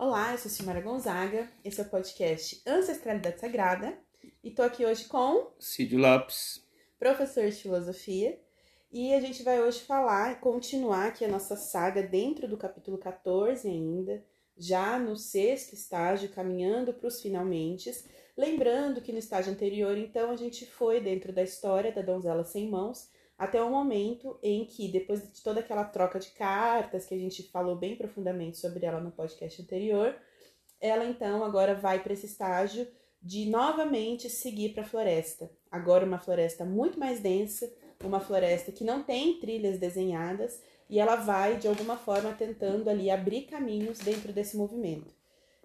Olá, eu sou Simara Gonzaga, esse é o podcast Ancestralidade Sagrada e tô aqui hoje com Cid Lopes, professor de filosofia, e a gente vai hoje falar, continuar aqui a nossa saga dentro do capítulo 14 ainda, já no sexto estágio, caminhando para os finalmente. Lembrando que no estágio anterior, então, a gente foi dentro da história da donzela sem mãos, até o momento em que, depois de toda aquela troca de cartas que a gente falou bem profundamente sobre ela no podcast anterior, ela então agora vai para esse estágio de novamente seguir para a floresta. Agora uma floresta muito mais densa, uma floresta que não tem trilhas desenhadas e ela vai de alguma forma tentando ali abrir caminhos dentro desse movimento.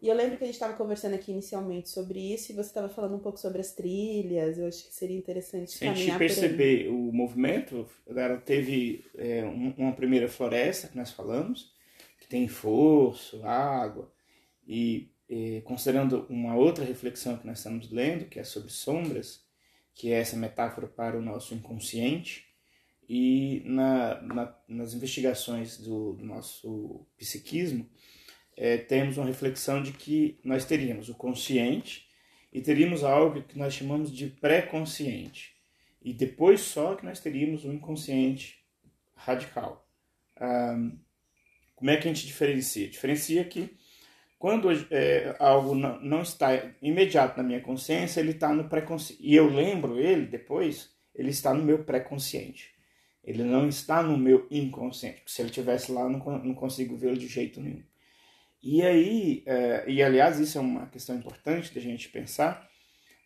E eu lembro que a gente estava conversando aqui inicialmente sobre isso e você estava falando um pouco sobre as trilhas. Eu acho que seria interessante Se a gente perceber o movimento, ela teve é, uma primeira floresta que nós falamos, que tem força, água, e, e considerando uma outra reflexão que nós estamos lendo, que é sobre sombras, que é essa metáfora para o nosso inconsciente, e na, na, nas investigações do, do nosso psiquismo, é, temos uma reflexão de que nós teríamos o consciente e teríamos algo que nós chamamos de pré-consciente. E depois só que nós teríamos o inconsciente radical. como é que a gente diferencia? Diferencia que quando é, algo não, não, está imediato na minha consciência, ele está no pré-consciente. E eu lembro ele depois, ele está no meu pré-consciente. Ele não está no meu inconsciente. Se ele tivesse lá, eu não, não consigo vê-lo de jeito nenhum. E aí, é, e aliás, isso é uma questão importante da gente pensar,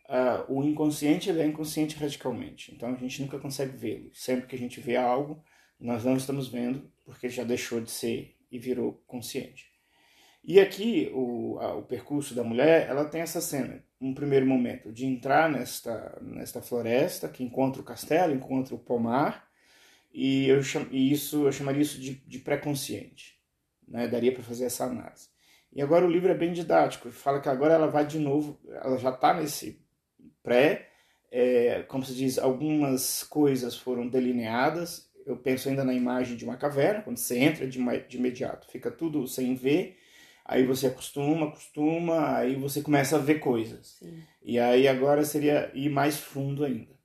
uh, o inconsciente ele é inconsciente radicalmente, então a gente nunca consegue vê-lo. Sempre que a gente vê algo, nós não estamos vendo porque já deixou de ser e virou consciente. E aqui, o, a, o percurso da mulher, ela tem essa cena, um primeiro momento de entrar nesta, nesta floresta, que encontra o castelo, encontra o pomar, e, eu cham, e isso, eu chamaria isso de, de pré-consciente né? Daria para fazer essa análise. E agora o livro é bem didático, fala que agora ela vai de novo, ela já está nesse pré, é, como se diz, algumas coisas foram delineadas. Eu penso ainda na imagem de uma caverna, quando você entra de, de imediato, fica tudo sem ver, aí você acostuma, acostuma, aí você começa a ver coisas. Sim. E aí agora seria ir mais fundo ainda.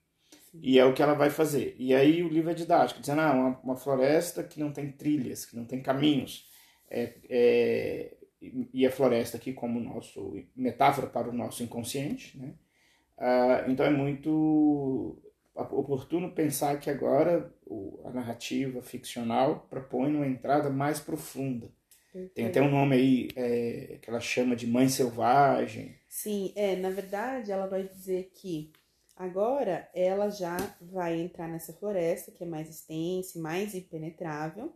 Sim. E é o que ela vai fazer. E aí o livro é didático, dizendo, ah, uma, uma floresta que não tem trilhas, que não tem caminhos é, é, e a floresta aqui como nosso metáfora para o nosso inconsciente, né? Ah, então é muito oportuno pensar que agora a narrativa ficcional propõe uma entrada mais profunda. Tem até um nome aí é, que ela chama de mãe selvagem. Sim, é, na verdade ela vai dizer que agora ela já vai entrar nessa floresta que é mais extensa, mais impenetrável,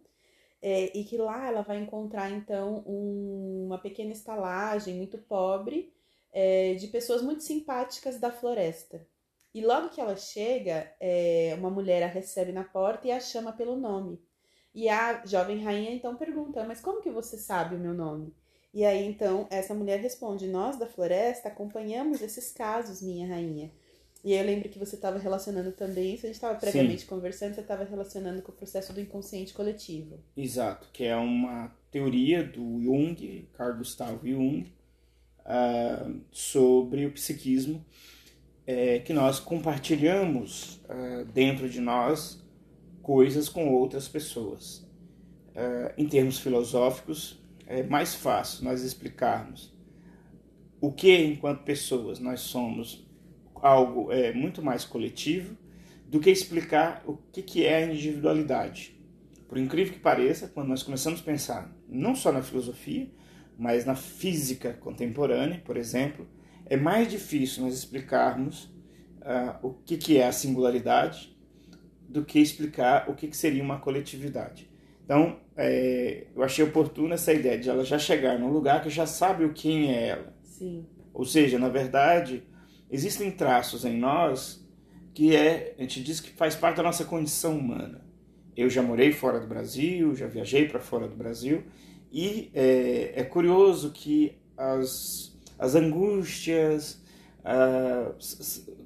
é, e que lá ela vai encontrar então um, uma pequena estalagem muito pobre é, de pessoas muito simpáticas da floresta. E logo que ela chega, é, uma mulher a recebe na porta e a chama pelo nome. E a jovem rainha então pergunta: Mas como que você sabe o meu nome? E aí então essa mulher responde: Nós da floresta acompanhamos esses casos, minha rainha. E aí eu lembro que você estava relacionando também, isso a gente estava previamente Sim. conversando, você estava relacionando com o processo do inconsciente coletivo. Exato, que é uma teoria do Jung, Carl Gustav Jung, uh, sobre o psiquismo, é, que nós compartilhamos uh, dentro de nós coisas com outras pessoas. Uh, em termos filosóficos, é mais fácil nós explicarmos o que, enquanto pessoas, nós somos algo é, muito mais coletivo do que explicar o que, que é a individualidade. Por incrível que pareça, quando nós começamos a pensar não só na filosofia, mas na física contemporânea, por exemplo, é mais difícil nós explicarmos uh, o que, que é a singularidade do que explicar o que, que seria uma coletividade. Então, é, eu achei oportuna essa ideia de ela já chegar num lugar que já sabe o quem é ela. Sim. Ou seja, na verdade, existem traços em nós que é, a gente diz que faz parte da nossa condição humana. Eu já morei fora do Brasil, já viajei para fora do Brasil, e é, é curioso que as, as angústias, uh,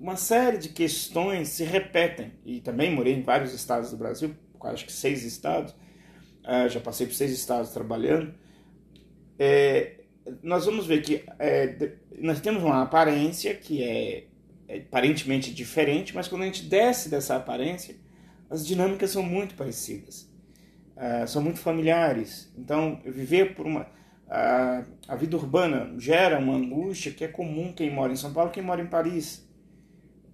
uma série de questões se repetem. E também morei em vários estados do Brasil, acho que seis estados, uh, já passei por seis estados trabalhando. É, nós vamos ver que é, nós temos uma aparência que é, é aparentemente diferente, mas quando a gente desce dessa aparência, as dinâmicas são muito parecidas, uh, são muito familiares. Então, viver por uma. Uh, a vida urbana gera uma angústia que é comum quem mora em São Paulo, quem mora em Paris.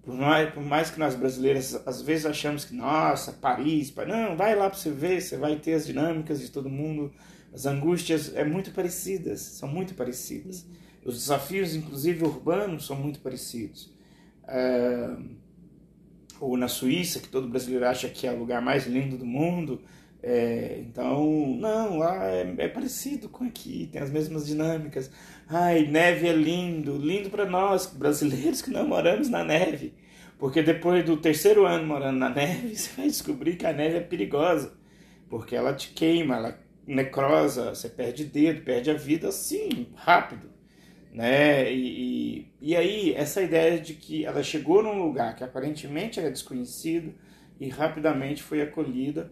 Por mais, por mais que nós brasileiros às vezes achamos que, nossa, Paris, não, vai lá para você ver, você vai ter as dinâmicas de todo mundo, as angústias é muito parecidas, são muito parecidas. Os desafios, inclusive urbanos, são muito parecidos. É, ou na Suíça, que todo brasileiro acha que é o lugar mais lindo do mundo, é, então, não, lá é, é, parecido com aqui, tem as mesmas dinâmicas. Ai, neve é lindo, lindo para nós, brasileiros que não moramos na neve. Porque depois do terceiro ano morando na neve, você vai descobrir que a neve é perigosa. Porque ela te queima, ela necrosa, você perde dedo, perde a vida assim, rápido. Né? E, e, e aí, essa ideia de que ela chegou num lugar que aparentemente era desconhecido e rapidamente foi acolhida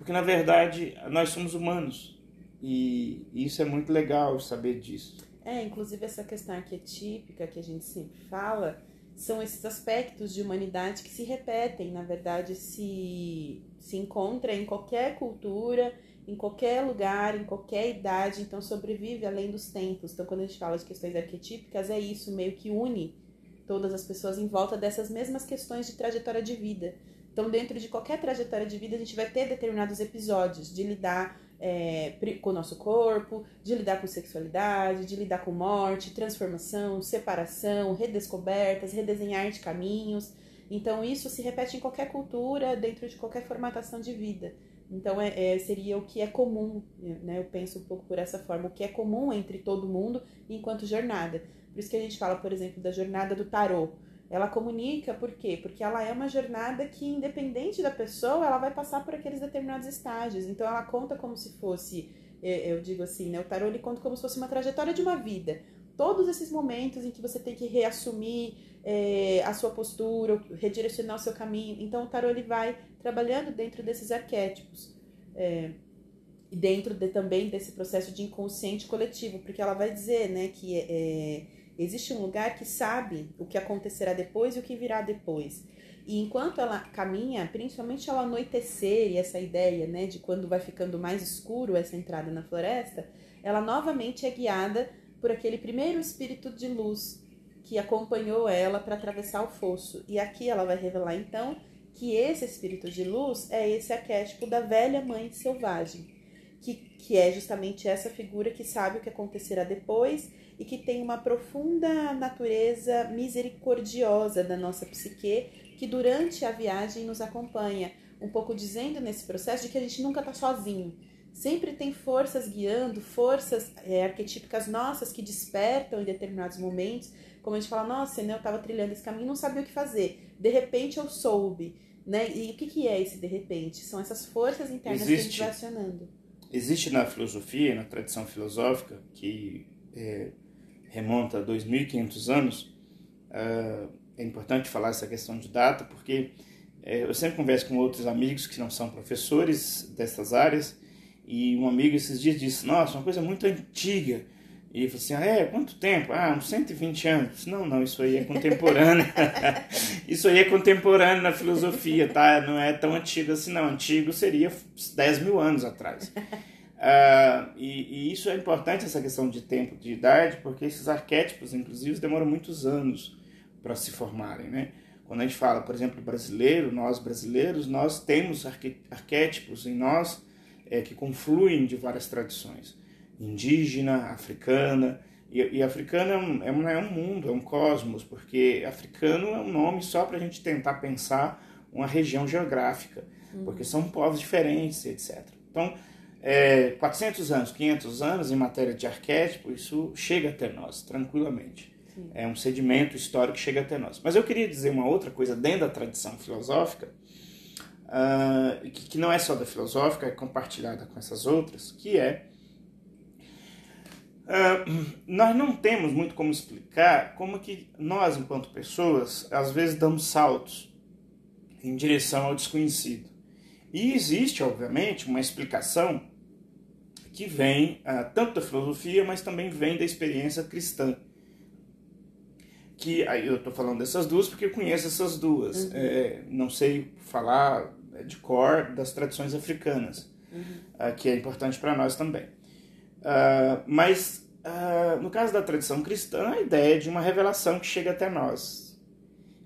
porque na verdade nós somos humanos e isso é muito legal saber disso. É, inclusive essa questão arquetípica que a gente sempre fala são esses aspectos de humanidade que se repetem, na verdade se se encontra em qualquer cultura, em qualquer lugar, em qualquer idade, então sobrevive além dos tempos. Então quando a gente fala de questões arquetípicas, é isso meio que une todas as pessoas em volta dessas mesmas questões de trajetória de vida. Então, dentro de qualquer trajetória de vida, a gente vai ter determinados episódios de lidar é, com o nosso corpo, de lidar com sexualidade, de lidar com morte, transformação, separação, redescobertas, redesenhar de caminhos. Então, isso se repete em qualquer cultura, dentro de qualquer formatação de vida. Então, é, é, seria o que é comum, né? Eu penso um pouco por essa forma, o que é comum entre todo mundo enquanto jornada. Por isso que a gente fala, por exemplo, da jornada do tarô. Ela comunica por quê? Porque ela é uma jornada que, independente da pessoa, ela vai passar por aqueles determinados estágios. Então, ela conta como se fosse, é, eu digo assim, né? O tarô ele conta como se fosse uma trajetória de uma vida. Todos esses momentos em que você tem que reassumir é, a sua postura, redirecionar o seu caminho. Então, o tarô ele vai trabalhando dentro desses arquétipos. É, e dentro de, também desse processo de inconsciente coletivo, porque ela vai dizer, né, que é, Existe um lugar que sabe o que acontecerá depois e o que virá depois. E enquanto ela caminha, principalmente ao anoitecer e essa ideia, né, de quando vai ficando mais escuro essa entrada na floresta, ela novamente é guiada por aquele primeiro espírito de luz que acompanhou ela para atravessar o fosso. E aqui ela vai revelar então que esse espírito de luz é esse arquétipo da velha mãe selvagem, que, que é justamente essa figura que sabe o que acontecerá depois e que tem uma profunda natureza misericordiosa da nossa psique, que durante a viagem nos acompanha, um pouco dizendo nesse processo de que a gente nunca está sozinho. Sempre tem forças guiando, forças é, arquetípicas nossas que despertam em determinados momentos. Como a gente fala, nossa, né, eu estava trilhando esse caminho não sabia o que fazer. De repente eu soube. Né? E o que, que é esse de repente? São essas forças internas Existe. que a gente vai acionando. Existe na filosofia, na tradição filosófica, que é, remonta a 2.500 anos, uh, é importante falar essa questão de data, porque uh, eu sempre converso com outros amigos que não são professores dessas áreas, e um amigo esses dias disse, nossa, uma coisa muito antiga, e falei assim, ah, é, quanto tempo? Ah, uns 120 anos. Não, não, isso aí é contemporâneo. isso aí é contemporâneo na filosofia, tá? Não é tão antigo assim, não. Antigo seria 10 mil anos atrás. Uh, e, e, isso é importante, essa questão de tempo, de idade, porque esses arquétipos, inclusive, demoram muitos anos para se formarem, né? Quando a gente fala, por exemplo, brasileiro, nós brasileiros, nós temos arquétipos em nós é, que confluem de várias tradições. Indígena, africana, e, e africana é um, é, um, é um mundo, é um cosmos, porque africano é um nome só para a gente tentar pensar uma região geográfica, uhum. porque são povos diferentes, etc. Então, é, 400 anos, 500 anos em matéria de arquétipo, isso chega até nós tranquilamente. Sim. É um sedimento histórico que chega até nós. Mas eu queria dizer uma outra coisa dentro da tradição filosófica, uh, que, que, não é só da filosófica, é compartilhada com essas outras, que é uh, nós não temos muito como explicar como que nós, enquanto pessoas, às vezes damos saltos em direção ao desconhecido. E existe, obviamente, uma explicação que vem uh, tanto da filosofia, mas também vem da experiência cristã. Que aí eu estou falando dessas duas porque eu conheço essas duas. Uhum. É, não sei falar de cor das tradições africanas, uhum. uh, que é importante para nós também. Uh, mas no caso da tradição cristã, a ideia é de uma revelação que chega até nós,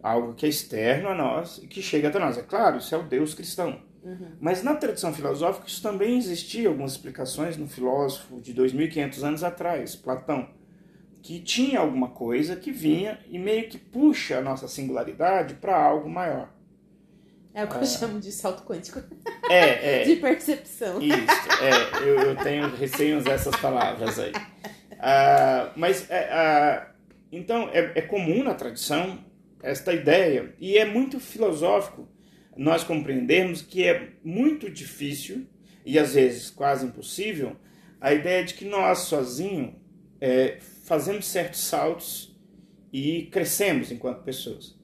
algo que é externo a nós e que chega até nós. É claro, isso é o Deus cristão. Uhum. Mas na tradição filosófica isso também existia algumas explicações no filósofo de 2.500 anos atrás, Platão, que tinha alguma coisa que vinha e meio que puxa a nossa singularidade para algo maior. É o que ah. eu chamo de salto quântico. É, é. de percepção. Isso, é. Eu, eu tenho receios dessas palavras aí. Ah, mas, é, ah, então, é, é comum na tradição esta ideia, e é muito filosófico nós compreendermos que é muito difícil e às vezes quase impossível a ideia de que nós sozinhos é, fazemos certos saltos e crescemos enquanto pessoas.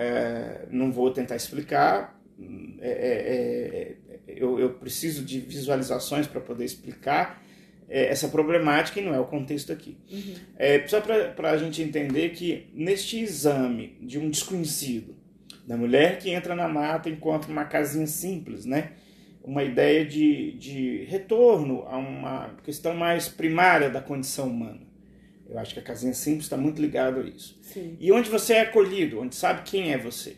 É, não vou tentar explicar, é, é, é eu, eu, preciso de visualizações para poder explicar é, essa problemática e não é o contexto aqui. Uhum. só para a gente entender que neste exame de um desconhecido, da mulher que entra na mata e encontra uma casinha simples, né? Uma ideia de, de retorno a uma questão mais primária da condição humana. Eu acho que a casinha simples está muito ligado a isso. Sim. E onde você é acolhido, onde sabe quem é você.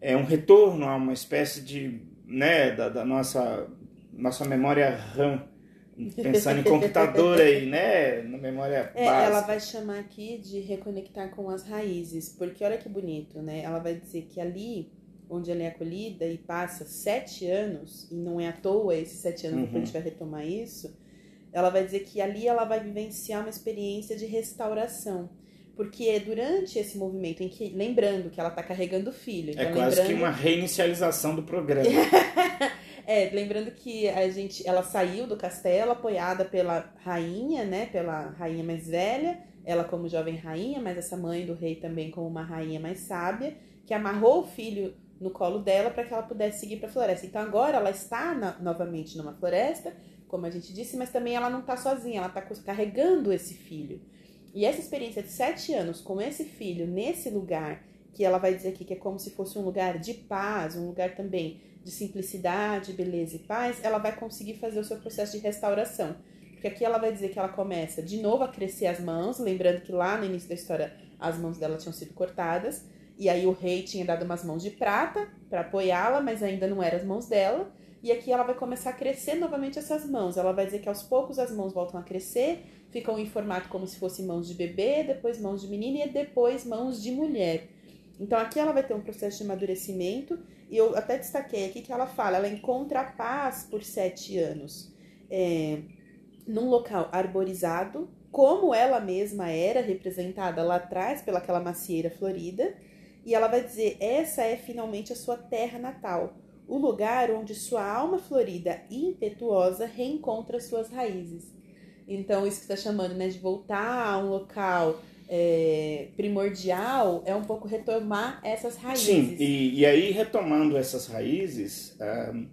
É um retorno a uma espécie de, né, da, da nossa, nossa memória RAM, pensando em computador aí, né? Na memória é, básica. Ela vai chamar aqui de reconectar com as raízes, porque olha que bonito, né? Ela vai dizer que ali onde ela é acolhida e passa sete anos, e não é à toa esses sete anos, uhum. depois a gente vai retomar isso, ela vai dizer que ali ela vai vivenciar uma experiência de restauração. Porque é durante esse movimento em que, lembrando que ela está carregando o filho. É então, quase lembrando... que uma reinicialização do programa. É, lembrando que a gente, ela saiu do castelo apoiada pela rainha, né, pela rainha mais velha, ela como jovem rainha, mas essa mãe do rei também como uma rainha mais sábia, que amarrou o filho no colo dela para que ela pudesse seguir para a floresta. Então agora ela está na, novamente numa floresta, como a gente disse, mas também ela não está sozinha, ela está carregando esse filho. E essa experiência de sete anos com esse filho nesse lugar, que ela vai dizer aqui que é como se fosse um lugar de paz, um lugar também de simplicidade, beleza e paz, ela vai conseguir fazer o seu processo de restauração. Porque aqui ela vai dizer que ela começa de novo a crescer as mãos, lembrando que lá no início da história as mãos dela tinham sido cortadas, e aí o rei tinha dado umas mãos de prata para apoiá-la, mas ainda não eram as mãos dela. E aqui ela vai começar a crescer novamente essas mãos. Ela vai dizer que aos poucos as mãos voltam a crescer, ficam em formato como se fossem mãos de bebê, depois mãos de menina e depois mãos de mulher. Então aqui ela vai ter um processo de amadurecimento e eu até destaquei aqui que ela fala, ela encontra a paz por sete anos. É, num local arborizado, como ela mesma era representada lá atrás pelaquela macieira florida. E ela vai dizer: essa é finalmente a sua terra natal, o lugar onde sua alma florida e impetuosa reencontra suas raízes. Então, isso que está chamando né, de voltar a um local é, primordial é um pouco retomar essas raízes. Sim, e, e aí retomando essas raízes, um,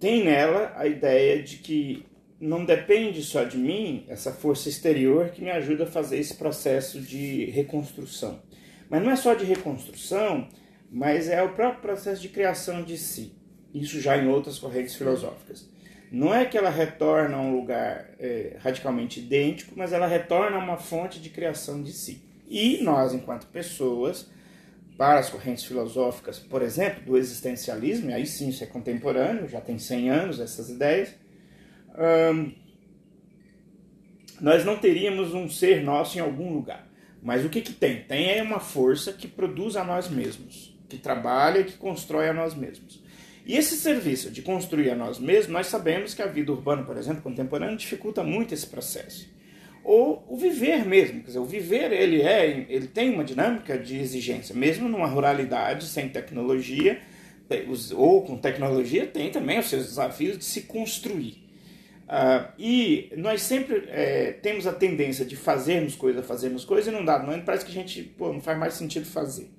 tem nela a ideia de que não depende só de mim, essa força exterior que me ajuda a fazer esse processo de reconstrução. Mas não é só de reconstrução, mas é o próprio processo de criação de si. Isso já em outras correntes filosóficas. Não é que ela retorna a um lugar é, radicalmente idêntico, mas ela retorna a uma fonte de criação de si. E nós, enquanto pessoas, para as correntes filosóficas, por exemplo, do existencialismo, e aí sim isso é contemporâneo, já tem 100 anos essas ideias, hum, nós não teríamos um ser nosso em algum lugar. Mas o que, que tem? Tem é uma força que produz a nós mesmos, que trabalha e que constrói a nós mesmos. E esse serviço de construir a nós mesmos, nós sabemos que a vida urbana, por exemplo, contemporânea, dificulta muito esse processo. Ou o viver mesmo, quer dizer, o viver ele é, ele tem uma dinâmica de exigência, mesmo numa ruralidade sem tecnologia, ou com tecnologia, tem também os seus desafios de se construir. Uh, e nós sempre é, temos a tendência de fazermos coisa, fazermos coisa e não dá, não parece que a gente pô, não faz mais sentido fazer.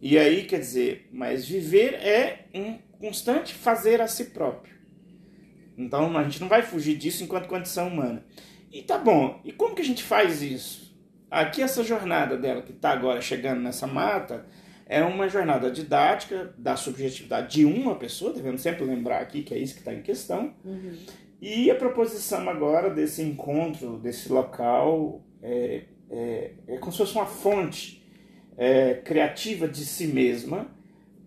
E aí, quer dizer, mas viver é um constante fazer a si próprio. Então a gente não vai fugir disso enquanto condição humana. E tá bom, e como que a gente faz isso? Aqui essa jornada dela que está agora chegando nessa mata é uma jornada didática da subjetividade de uma pessoa, devemos sempre lembrar aqui que é isso que está em questão. Uhum. E a proposição agora desse encontro, desse local, é, é, é como se fosse uma fonte é, criativa de si mesma,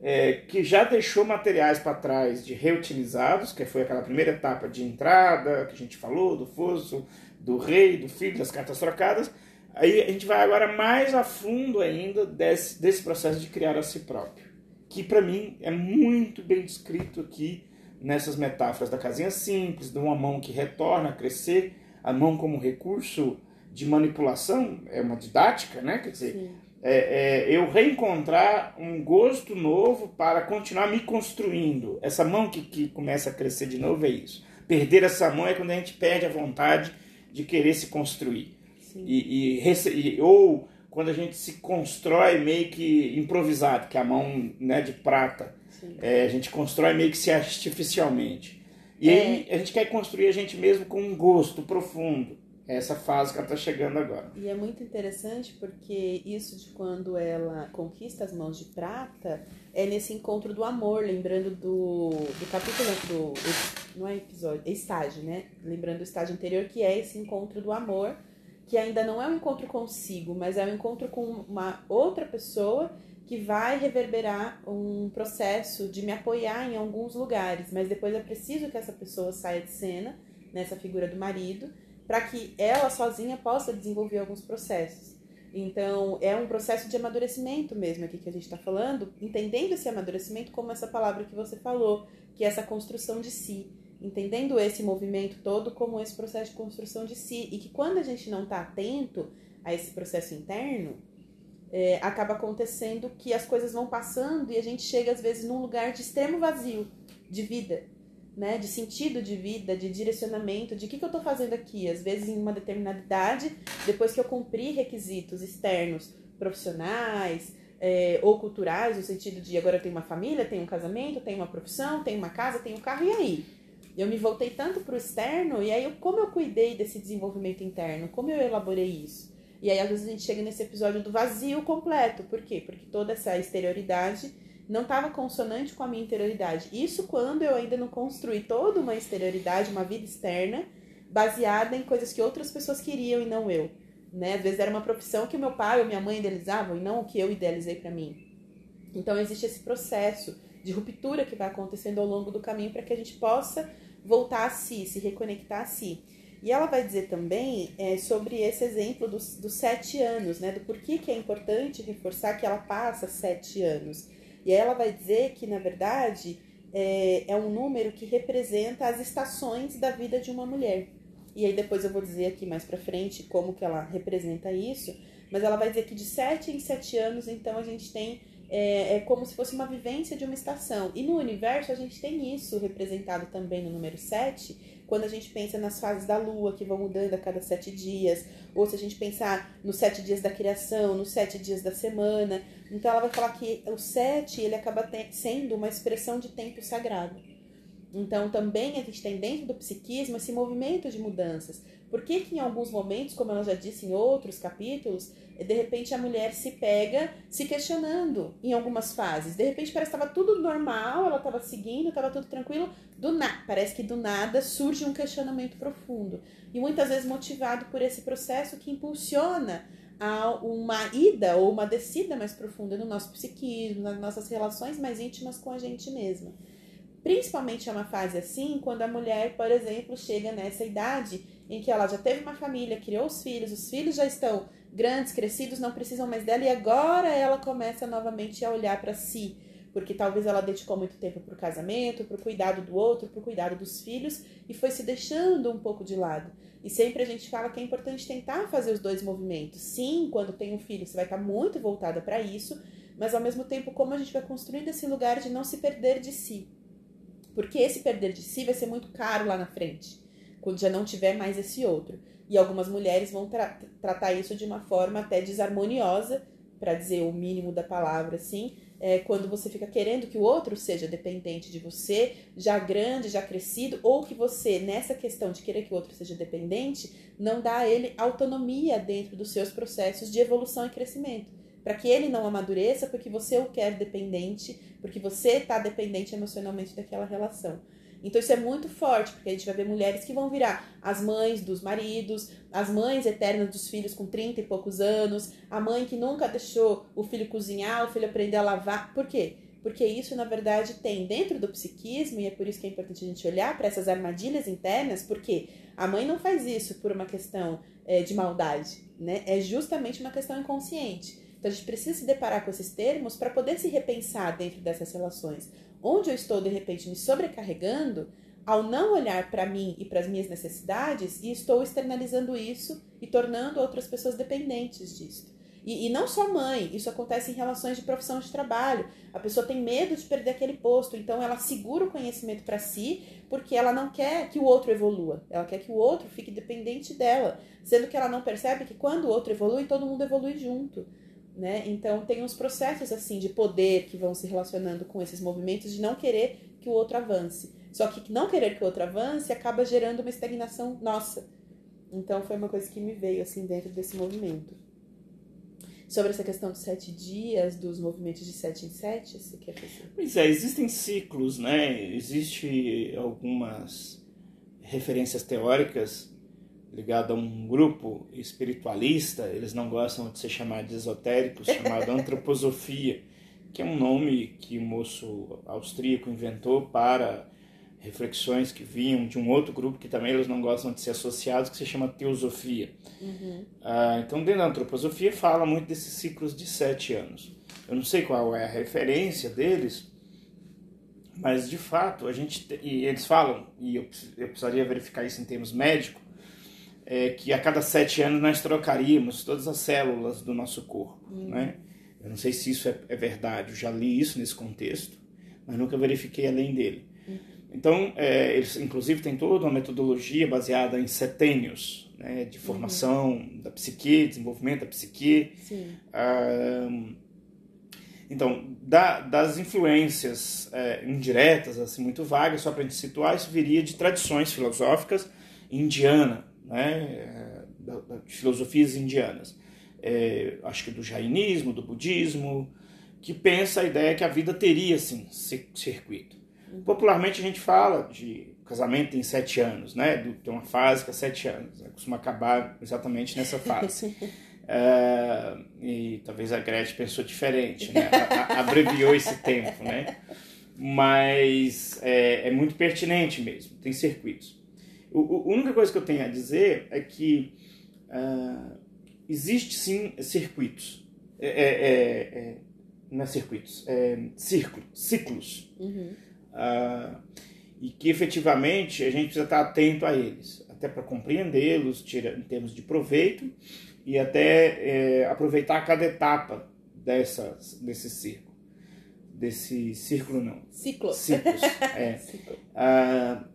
é, que já deixou materiais para trás de reutilizados, que foi aquela primeira etapa de entrada que a gente falou, do fosso, do rei, do filho, das cartas trocadas. Aí a gente vai agora mais a fundo ainda desse, desse processo de criar a si próprio, que para mim é muito bem descrito aqui nessas metáforas da casinha simples, de uma mão que retorna a crescer, a mão como recurso de manipulação, é uma didática, né? Quer dizer, é, é, eu reencontrar um gosto novo para continuar me construindo. Essa mão que, que começa a crescer de novo é isso. Perder essa mão é quando a gente perde a vontade de querer se construir. E, e, e, ou quando a gente se constrói meio que improvisado, que é a mão né, de prata, é, a gente constrói meio que se artificialmente. E é. aí a gente quer construir a gente mesmo com um gosto profundo. Essa fase que ela está chegando agora. E é muito interessante porque isso de quando ela conquista as mãos de prata é nesse encontro do amor, lembrando do, do capítulo do. Não é episódio, é estágio, né? Lembrando do estágio anterior, que é esse encontro do amor, que ainda não é um encontro consigo, mas é um encontro com uma outra pessoa que vai reverberar um processo de me apoiar em alguns lugares, mas depois é preciso que essa pessoa saia de cena, nessa figura do marido para que ela sozinha possa desenvolver alguns processos. Então, é um processo de amadurecimento mesmo aqui que a gente está falando, entendendo esse amadurecimento como essa palavra que você falou, que é essa construção de si. Entendendo esse movimento todo como esse processo de construção de si. E que quando a gente não está atento a esse processo interno, é, acaba acontecendo que as coisas vão passando e a gente chega às vezes num lugar de extremo vazio de vida né, de sentido de vida, de direcionamento, de o que, que eu estou fazendo aqui. Às vezes, em uma determinada idade, depois que eu cumpri requisitos externos, profissionais é, ou culturais, no sentido de agora eu tenho uma família, tenho um casamento, tenho uma profissão, tenho uma casa, tenho um carro, e aí? Eu me voltei tanto para o externo, e aí como eu cuidei desse desenvolvimento interno? Como eu elaborei isso? E aí, às vezes, a gente chega nesse episódio do vazio completo. Por quê? Porque toda essa exterioridade não estava consonante com a minha interioridade. Isso quando eu ainda não construí toda uma exterioridade, uma vida externa, baseada em coisas que outras pessoas queriam e não eu. Né? Às vezes era uma profissão que meu pai ou minha mãe idealizavam e não o que eu idealizei para mim. Então existe esse processo de ruptura que vai acontecendo ao longo do caminho para que a gente possa voltar a si, se reconectar a si. E ela vai dizer também é, sobre esse exemplo dos, dos sete anos, né? Do porquê que é importante reforçar que ela passa sete anos. E ela vai dizer que, na verdade, é, é um número que representa as estações da vida de uma mulher. E aí depois eu vou dizer aqui mais para frente como que ela representa isso, mas ela vai dizer que de sete em sete anos, então, a gente tem é, é, como se fosse uma vivência de uma estação. E no universo a gente tem isso representado também no número 7, quando a gente pensa nas fases da lua que vão mudando a cada sete dias, ou se a gente pensar nos sete dias da criação, nos sete dias da semana. Então ela vai falar que o sete ele acaba sendo uma expressão de tempo sagrado. Então também a gente tem dentro do psiquismo esse movimento de mudanças. Por que, que em alguns momentos, como ela já disse em outros capítulos, de repente a mulher se pega se questionando em algumas fases. De repente parece que estava tudo normal, ela estava seguindo, estava tudo tranquilo. Do na... Parece que do nada surge um questionamento profundo. E muitas vezes motivado por esse processo que impulsiona a uma ida ou uma descida mais profunda no nosso psiquismo, nas nossas relações mais íntimas com a gente mesma. Principalmente é uma fase assim quando a mulher, por exemplo, chega nessa idade em que ela já teve uma família, criou os filhos, os filhos já estão grandes, crescidos, não precisam mais dela e agora ela começa novamente a olhar para si, porque talvez ela dedicou muito tempo para o casamento, para o cuidado do outro, para o cuidado dos filhos e foi se deixando um pouco de lado. E sempre a gente fala que é importante tentar fazer os dois movimentos. Sim, quando tem um filho, você vai estar muito voltada para isso, mas ao mesmo tempo, como a gente vai construindo esse lugar de não se perder de si. Porque esse perder de si vai ser muito caro lá na frente, quando já não tiver mais esse outro. E algumas mulheres vão tra tratar isso de uma forma até desarmoniosa, para dizer o mínimo da palavra, assim, é quando você fica querendo que o outro seja dependente de você, já grande, já crescido, ou que você, nessa questão de querer que o outro seja dependente, não dá a ele autonomia dentro dos seus processos de evolução e crescimento. Para que ele não amadureça porque você o quer dependente, porque você está dependente emocionalmente daquela relação. Então isso é muito forte, porque a gente vai ver mulheres que vão virar as mães dos maridos, as mães eternas dos filhos com 30 e poucos anos, a mãe que nunca deixou o filho cozinhar, o filho aprender a lavar. Por quê? Porque isso, na verdade, tem dentro do psiquismo, e é por isso que é importante a gente olhar para essas armadilhas internas, porque a mãe não faz isso por uma questão é, de maldade, né? É justamente uma questão inconsciente. Então a gente precisa se deparar com esses termos para poder se repensar dentro dessas relações onde eu estou de repente me sobrecarregando ao não olhar para mim e para as minhas necessidades e estou externalizando isso e tornando outras pessoas dependentes disso. E, e, não só mãe, isso acontece em relações de profissão de trabalho. A pessoa tem medo de perder aquele posto, então ela segura o conhecimento para si porque ela não quer que o outro evolua. Ela quer que o outro fique dependente dela, sendo que ela não percebe que quando o outro evolui, todo mundo evolui junto né? Então tem uns processos assim de poder que vão se relacionando com esses movimentos de não querer que o outro avance. Só que não querer que o outro avance acaba gerando uma estagnação nossa. Então foi uma coisa que me veio assim dentro desse movimento. Sobre essa questão dos sete dias, dos movimentos de sete em sete, você quer fazer? Pois é, existem ciclos, né? Algumas referências teóricas ligado a um grupo espiritualista, eles não gostam de ser chamados de esotéricos, chamado antroposofia, que é um nome que o moço austríaco inventou para reflexões que vinham de um outro grupo que também eles não gostam de ser associados, que se chama teosofia. Uhum. Ah, então, dentro da antroposofia, fala muito desses ciclos de sete anos. Eu não sei qual é a referência deles, mas de fato, a gente e eles falam, e eu, eu precisaria verificar isso em termos médicos, é, que a cada sete anos nós trocaríamos todas as células do nosso corpo. Uhum. Né? Eu não sei se isso é, é, verdade, eu já li isso nesse contexto, mas nunca verifiquei além dele. Uhum. Então, é, eles inclusive têm toda uma metodologia baseada em setênios né, de formação uhum. da psique, desenvolvimento da psique. Ah, então, da, das influências é, indiretas, assim, muito vagas, só para a gente situar, isso viria de tradições filosóficas indiana, né, das filosofias indianas. É, acho que do jainismo, do budismo, que pensa a ideia que a vida teria, assim, circuito. Popularmente a gente fala de casamento em sete anos, né? Tem uma fase que é sete anos, né? costuma acabar exatamente nessa fase. É, e talvez a Gretchen pensou diferente, né? A, a, abreviou esse tempo, né? Mas é, é muito pertinente mesmo, tem circuitos. O, a única coisa que eu tenho a dizer é que uh, existe sim circuitos. É, é, é, é, não é circuitos, é círculo, ciclos. Uhum. Uh, e que efetivamente a gente precisa estar atento a eles, até para compreendê-los em termos de proveito e até é, aproveitar cada etapa dessas, desse círculo. Desse círculo, não. Ciclo. Ciclos. É. Ciclo. Uh,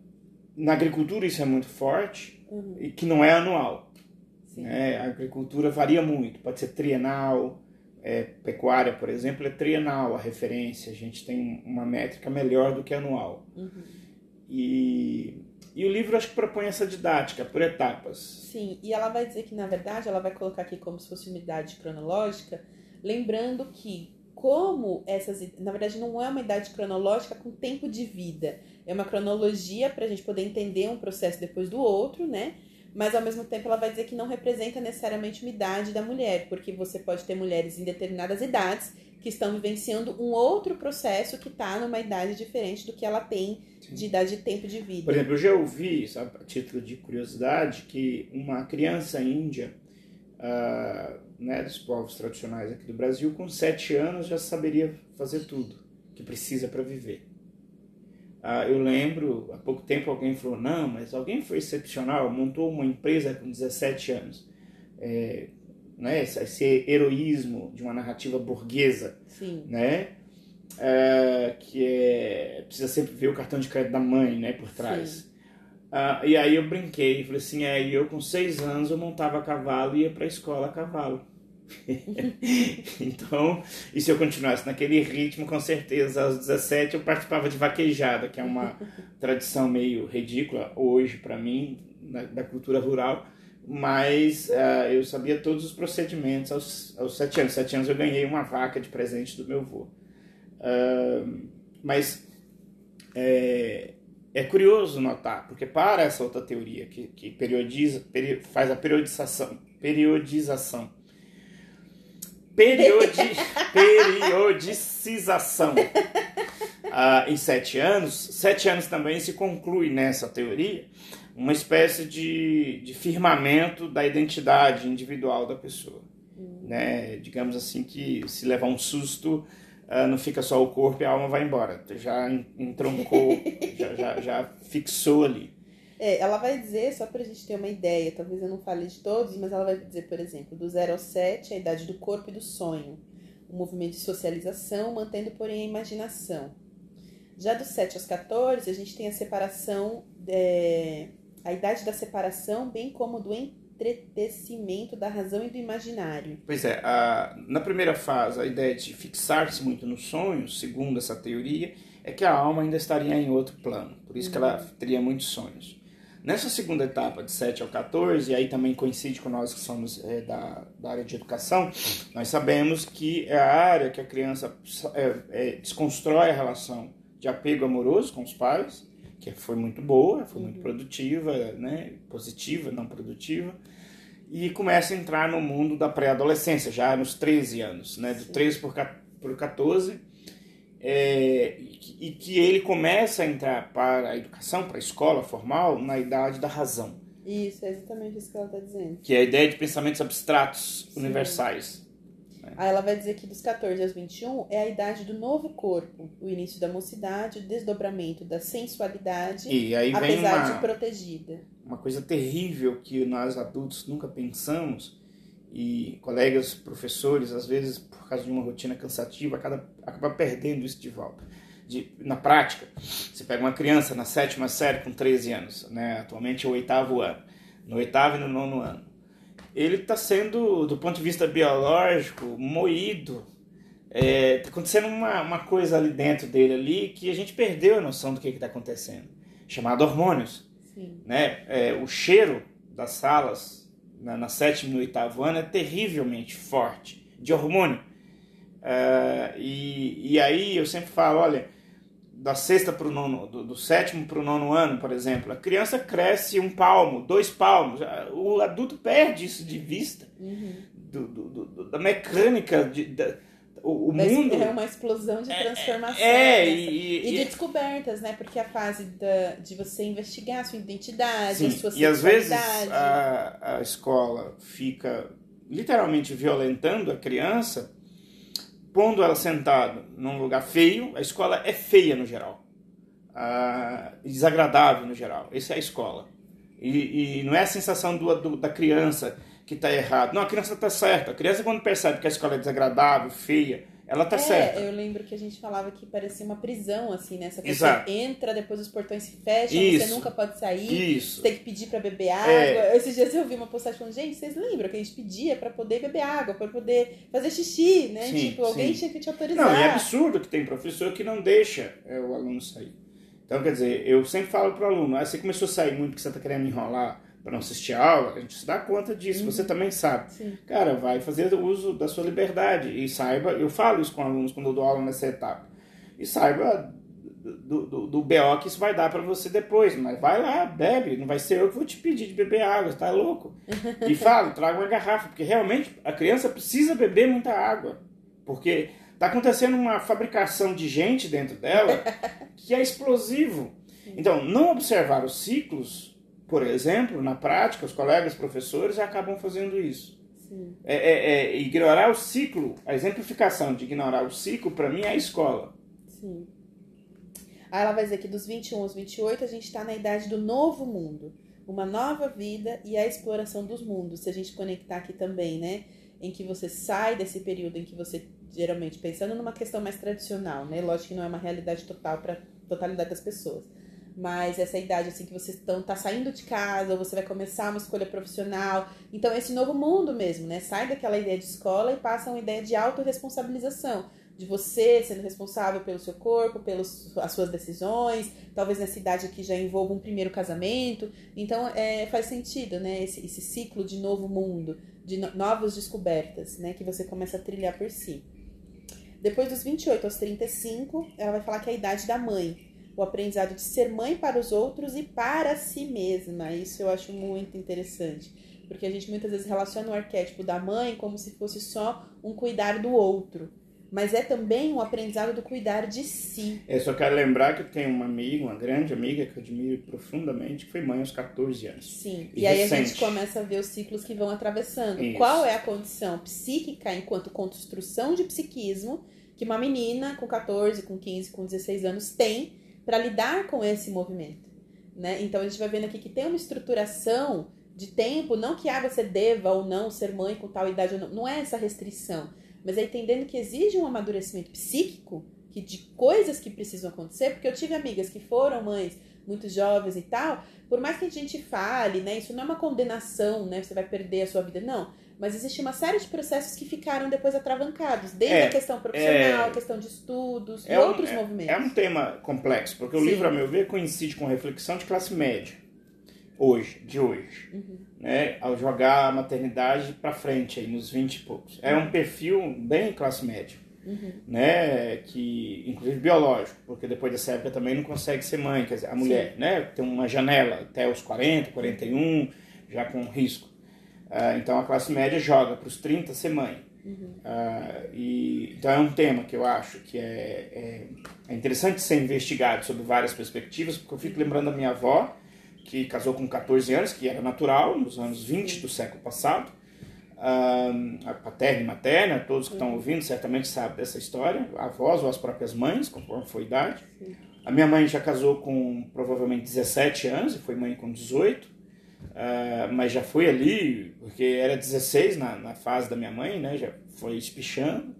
na agricultura isso é muito forte uhum. e que não é anual. Né? A agricultura varia muito, pode ser trienal, é, pecuária, por exemplo, é trienal a referência, a gente tem uma métrica melhor do que anual. Uhum. E, e o livro acho que propõe essa didática por etapas. Sim, e ela vai dizer que na verdade ela vai colocar aqui como se fosse uma idade cronológica, lembrando que como essas, na verdade não é uma idade cronológica com tempo de vida, é uma cronologia para a gente poder entender um processo depois do outro, né? Mas ao mesmo tempo ela vai dizer que não representa necessariamente uma idade da mulher, porque você pode ter mulheres em determinadas idades que estão vivenciando um outro processo que está numa idade diferente do que ela tem Sim. de idade de tempo de vida. Por exemplo, eu já ouvi, sabe, a título de curiosidade, que uma criança índia, uh, né, dos povos tradicionais aqui do Brasil, com sete anos já saberia fazer tudo que precisa para viver. Ah, eu lembro, há pouco tempo alguém falou, não, mas alguém foi excepcional, montou uma empresa com 17 anos. É, né, esse heroísmo de uma narrativa burguesa, Sim. né? É, que é, precisa sempre ver o cartão de crédito da mãe, né, por trás. Ah, e aí eu brinquei, falei assim, é, eu com seis anos eu montava a cavalo e ia para a escola a cavalo. então, e se eu continuasse naquele ritmo, com certeza aos 17 eu participava de vaquejada, que é uma tradição meio ridícula hoje para mim, da, da, cultura rural, mas uh, eu sabia todos os procedimentos aos, aos 7 anos. 7 anos eu ganhei uma vaca de presente do meu avô. Uh, mas é, é curioso notar, porque para essa outra teoria que, que periodiza, peri, faz a periodização, periodização periodi, periodicização uh, em sete anos, sete anos também se conclui nessa teoria uma espécie de, de firmamento da identidade individual da pessoa. Né? Digamos assim que se levar um susto, uh, não fica só o corpo e a alma vai embora. Já entroncou, já, já, já fixou ali. É, ela vai dizer, só para a gente ter uma ideia, talvez eu não fale de todos, mas ela vai dizer, por exemplo, do 0 ao 7, a idade do corpo e do sonho, o movimento de socialização, mantendo, porém, a imaginação. Já do 7 aos 14, a gente tem a separação, é, a idade da separação, bem como do entretecimento da razão e do imaginário. Pois é, a, na primeira fase, a ideia de fixar-se muito no sonho, segundo essa teoria, é que a alma ainda estaria em outro plano, por isso uhum. que ela teria muitos sonhos. Nessa segunda etapa, de 7 ao 14, e aí também coincide com nós que somos é, da, da área de educação, nós sabemos que é a área que a criança é, é, desconstrói a relação de apego amoroso com os pais, que foi muito boa, foi muito uhum. produtiva, né, positiva, não produtiva, e começa a entrar no mundo da pré-adolescência, já nos 13 anos, né, do 13 por 14, é, e que ele começa a entrar para a educação, para a escola formal, na idade da razão. Isso, é exatamente isso que ela está dizendo. Que é a ideia de pensamentos abstratos Sim. universais. Né? Aí ela vai dizer que dos 14 aos 21 é a idade do novo corpo, o início da mocidade, o desdobramento da sensualidade, e aí apesar uma, de protegida. Uma coisa terrível que nós adultos nunca pensamos e colegas professores, às vezes, por causa de uma rotina cansativa, acaba, acaba perdendo isso de volta. De, na prática, você pega uma criança na sétima série com 13 anos, né? atualmente é o oitavo ano, no oitavo e no nono ano. Ele está sendo, do ponto de vista biológico, moído. Está é, tá acontecendo uma, uma coisa ali dentro dele ali que a gente perdeu a noção do que está acontecendo, chamado hormônios. Sim. Né? É, o cheiro das salas na, na sétima e no oitavo ano é terrivelmente forte de hormônio. Uh, e, e aí eu sempre falo, olha, da sexta para o nono, do, do sétimo para o nono ano, por exemplo, a criança cresce um palmo, dois palmos, o adulto perde isso de vista uhum. do, do, do, da mecânica de, da, o, o mundo é uma explosão de é, transformação é, é e, e, de descobertas, né? Porque a fase da, de você investigar a sua identidade, sim, a sua e às vezes a, a escola fica literalmente violentando a criança, pondo ela sentada num lugar feio. A escola é feia no geral, ah, desagradável no geral. Essa é a escola. E, e não é a sensação do, do, da criança que está errado. Não, a criança está certa. A criança, quando percebe que a escola é desagradável, feia, ela está é, certa. Eu lembro que a gente falava que parecia uma prisão, assim, né? Essa pessoa Exato. entra, depois os portões se fecham, Isso. você nunca pode sair, Isso. você tem que pedir para beber água. É. Esses dias eu vi uma postagem falando, gente, vocês lembram que a gente pedia para poder beber água, para poder fazer xixi, né? Sim, tipo, alguém sim. tinha que te autorizar. Não, é absurdo que tem professor que não deixa é, o aluno sair. Então, quer dizer, eu sempre falo pro aluno, ah, você começou a sair muito porque você está querendo enrolar para não assistir a aula, a gente se dá conta disso, uhum. você também sabe. Sim. Cara, vai fazer uso da sua liberdade e saiba, eu falo isso com alunos quando eu dou aula nessa etapa, e saiba do, do, do BO que isso vai dar para você depois, mas vai lá, bebe, não vai ser eu que vou te pedir de beber água, tá louco? E falo, traga uma garrafa, porque realmente a criança precisa beber muita água, porque tá acontecendo uma fabricação de gente dentro dela que é explosivo. Então, não observar os ciclos por exemplo, na prática, os colegas professores acabam fazendo isso. É, é, é, ignorar o ciclo, a exemplificação de ignorar o ciclo, para mim, é a escola. Sim. Aí ela vai dizer que dos 21 aos 28 a gente está na idade do novo mundo, uma nova vida e a exploração dos mundos. Se a gente conectar aqui também, né? Em que você sai desse período em que você, geralmente, pensando numa questão mais tradicional, né? Lógico que não é uma realidade total para totalidade das pessoas mas essa idade assim que você estão tá saindo de casa, ou você vai começar uma escolha profissional. Então esse novo mundo mesmo, né? Sai daquela ideia de escola e passa uma ideia de autorresponsabilização, de você sendo responsável pelo seu corpo, pelas suas decisões, talvez nessa idade aqui já envolva um primeiro casamento. Então é, faz sentido, né? Esse, esse ciclo de novo mundo, de no, novas descobertas, né? Que você começa a trilhar por si. Depois dos 28 aos 35, ela vai falar que é a idade da mãe o aprendizado de ser mãe para os outros e para si mesma. Isso eu acho muito interessante, porque a gente muitas vezes relaciona o arquétipo da mãe como se fosse só um cuidar do outro. Mas é também um aprendizado do cuidar de si. Eu só quero lembrar que eu tenho uma amiga, uma grande amiga que eu admiro profundamente, que foi mãe aos 14 anos. Sim, e, e aí a gente começa a ver os ciclos que vão atravessando. Isso. Qual é a condição psíquica enquanto construção de psiquismo que uma menina com 14, com 15, com 16 anos tem para lidar com esse movimento. Né? Então a gente vai vendo aqui que tem uma estruturação de tempo, não que ah, você deva ou não ser mãe com tal idade ou não, não é essa restrição, mas é entendendo que exige um amadurecimento psíquico, que de coisas que precisam acontecer, porque eu tive amigas que foram mães muito jovens e tal, por mais que a gente fale, né, isso não é uma condenação, né, você vai perder a sua vida, não, mas existe uma série de processos que ficaram depois atravancados, desde é, a questão profissional, é, questão de estudos, é e outros um, movimentos. É um tema complexo, porque Sim. o livro, a meu ver, coincide com reflexão de classe média, hoje, de hoje, uhum. né, ao jogar a maternidade para frente, aí, nos 20 e poucos. É um perfil bem classe média. Uhum. Né, que inclusive biológico, porque depois dessa época também não consegue ser mãe, quer dizer, a mulher, Sim. né, tem uma janela até os 40, 41, já com risco. Uh, então a classe média joga para os 30 ser mãe. Uhum. Uh, e, então é um tema que eu acho que é, é, é, interessante ser investigado sob várias perspectivas, porque eu fico lembrando da minha avó, que casou com 14 anos, que era natural, nos anos 20 do século passado. Uh, a paterna e materna, todos que estão ouvindo certamente sabem dessa história, avós ou as próprias mães, conforme foi a idade. A minha mãe já casou com provavelmente 17 anos e foi mãe com 18. Uh, mas já fui ali, porque era 16 na, na fase da minha mãe, né? Já foi espichando.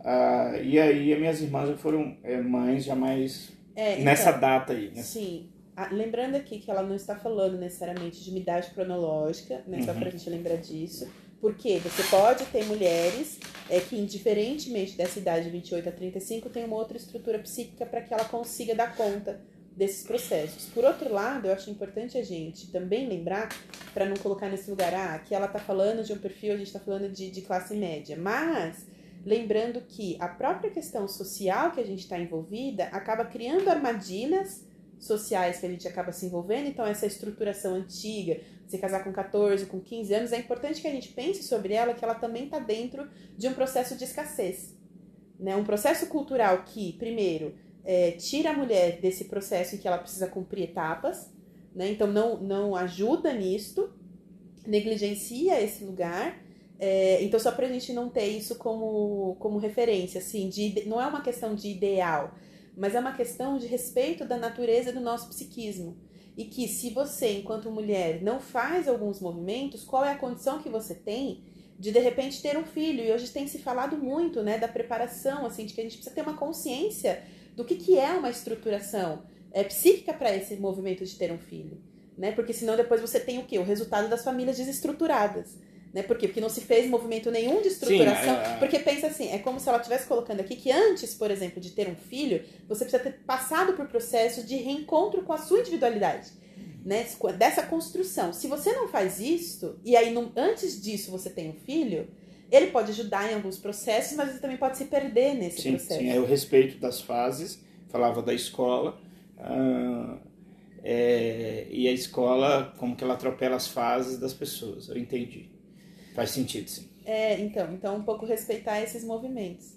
Uh, e aí as minhas irmãs já foram é, mães já mais é, então, nessa data aí, né? Sim. Ah, lembrando aqui que ela não está falando necessariamente de idade cronológica, né? Só uhum. pra gente lembrar disso. Porque você pode ter mulheres é, que, indiferentemente dessa idade de 28 a 35, tem uma outra estrutura psíquica para que ela consiga dar conta desses processos. Por outro lado, eu acho importante a gente também lembrar, para não colocar nesse lugar, ah, que ela está falando de um perfil, a gente está falando de, de classe média, mas lembrando que a própria questão social que a gente está envolvida acaba criando armadilhas sociais que a gente acaba se envolvendo, então essa estruturação antiga, se casar com 14, com 15 anos, é importante que a gente pense sobre ela, que ela também está dentro de um processo de escassez. Né? Um processo cultural que, primeiro, é, tira a mulher desse processo em que ela precisa cumprir etapas, né? Então não, não ajuda nisto, negligencia esse lugar. É, então, só pra gente não ter isso como, como referência, assim, de, não é uma questão de ideal, mas é uma questão de respeito da natureza do nosso psiquismo. E que se você, enquanto mulher, não faz alguns movimentos, qual é a condição que você tem de de repente ter um filho? E hoje tem se falado muito, né, da preparação, assim, de que a gente precisa ter uma consciência do que, que é uma estruturação é, psíquica para esse movimento de ter um filho. Né? Porque senão depois você tem o quê? O resultado das famílias desestruturadas. Né? Por quê? Porque não se fez movimento nenhum de estruturação. Sim, é, é... Porque pensa assim, é como se ela estivesse colocando aqui que antes, por exemplo, de ter um filho, você precisa ter passado por processo de reencontro com a sua individualidade. Né? Dessa construção. Se você não faz isso, e aí não, antes disso você tem um filho, ele pode ajudar em alguns processos, mas ele também pode se perder nesse sim, processo. Sim, é o respeito das fases, falava da escola, uh, é, e a escola, como que ela atropela as fases das pessoas, eu entendi. Faz sentido, sim. É, então, então um pouco respeitar esses movimentos.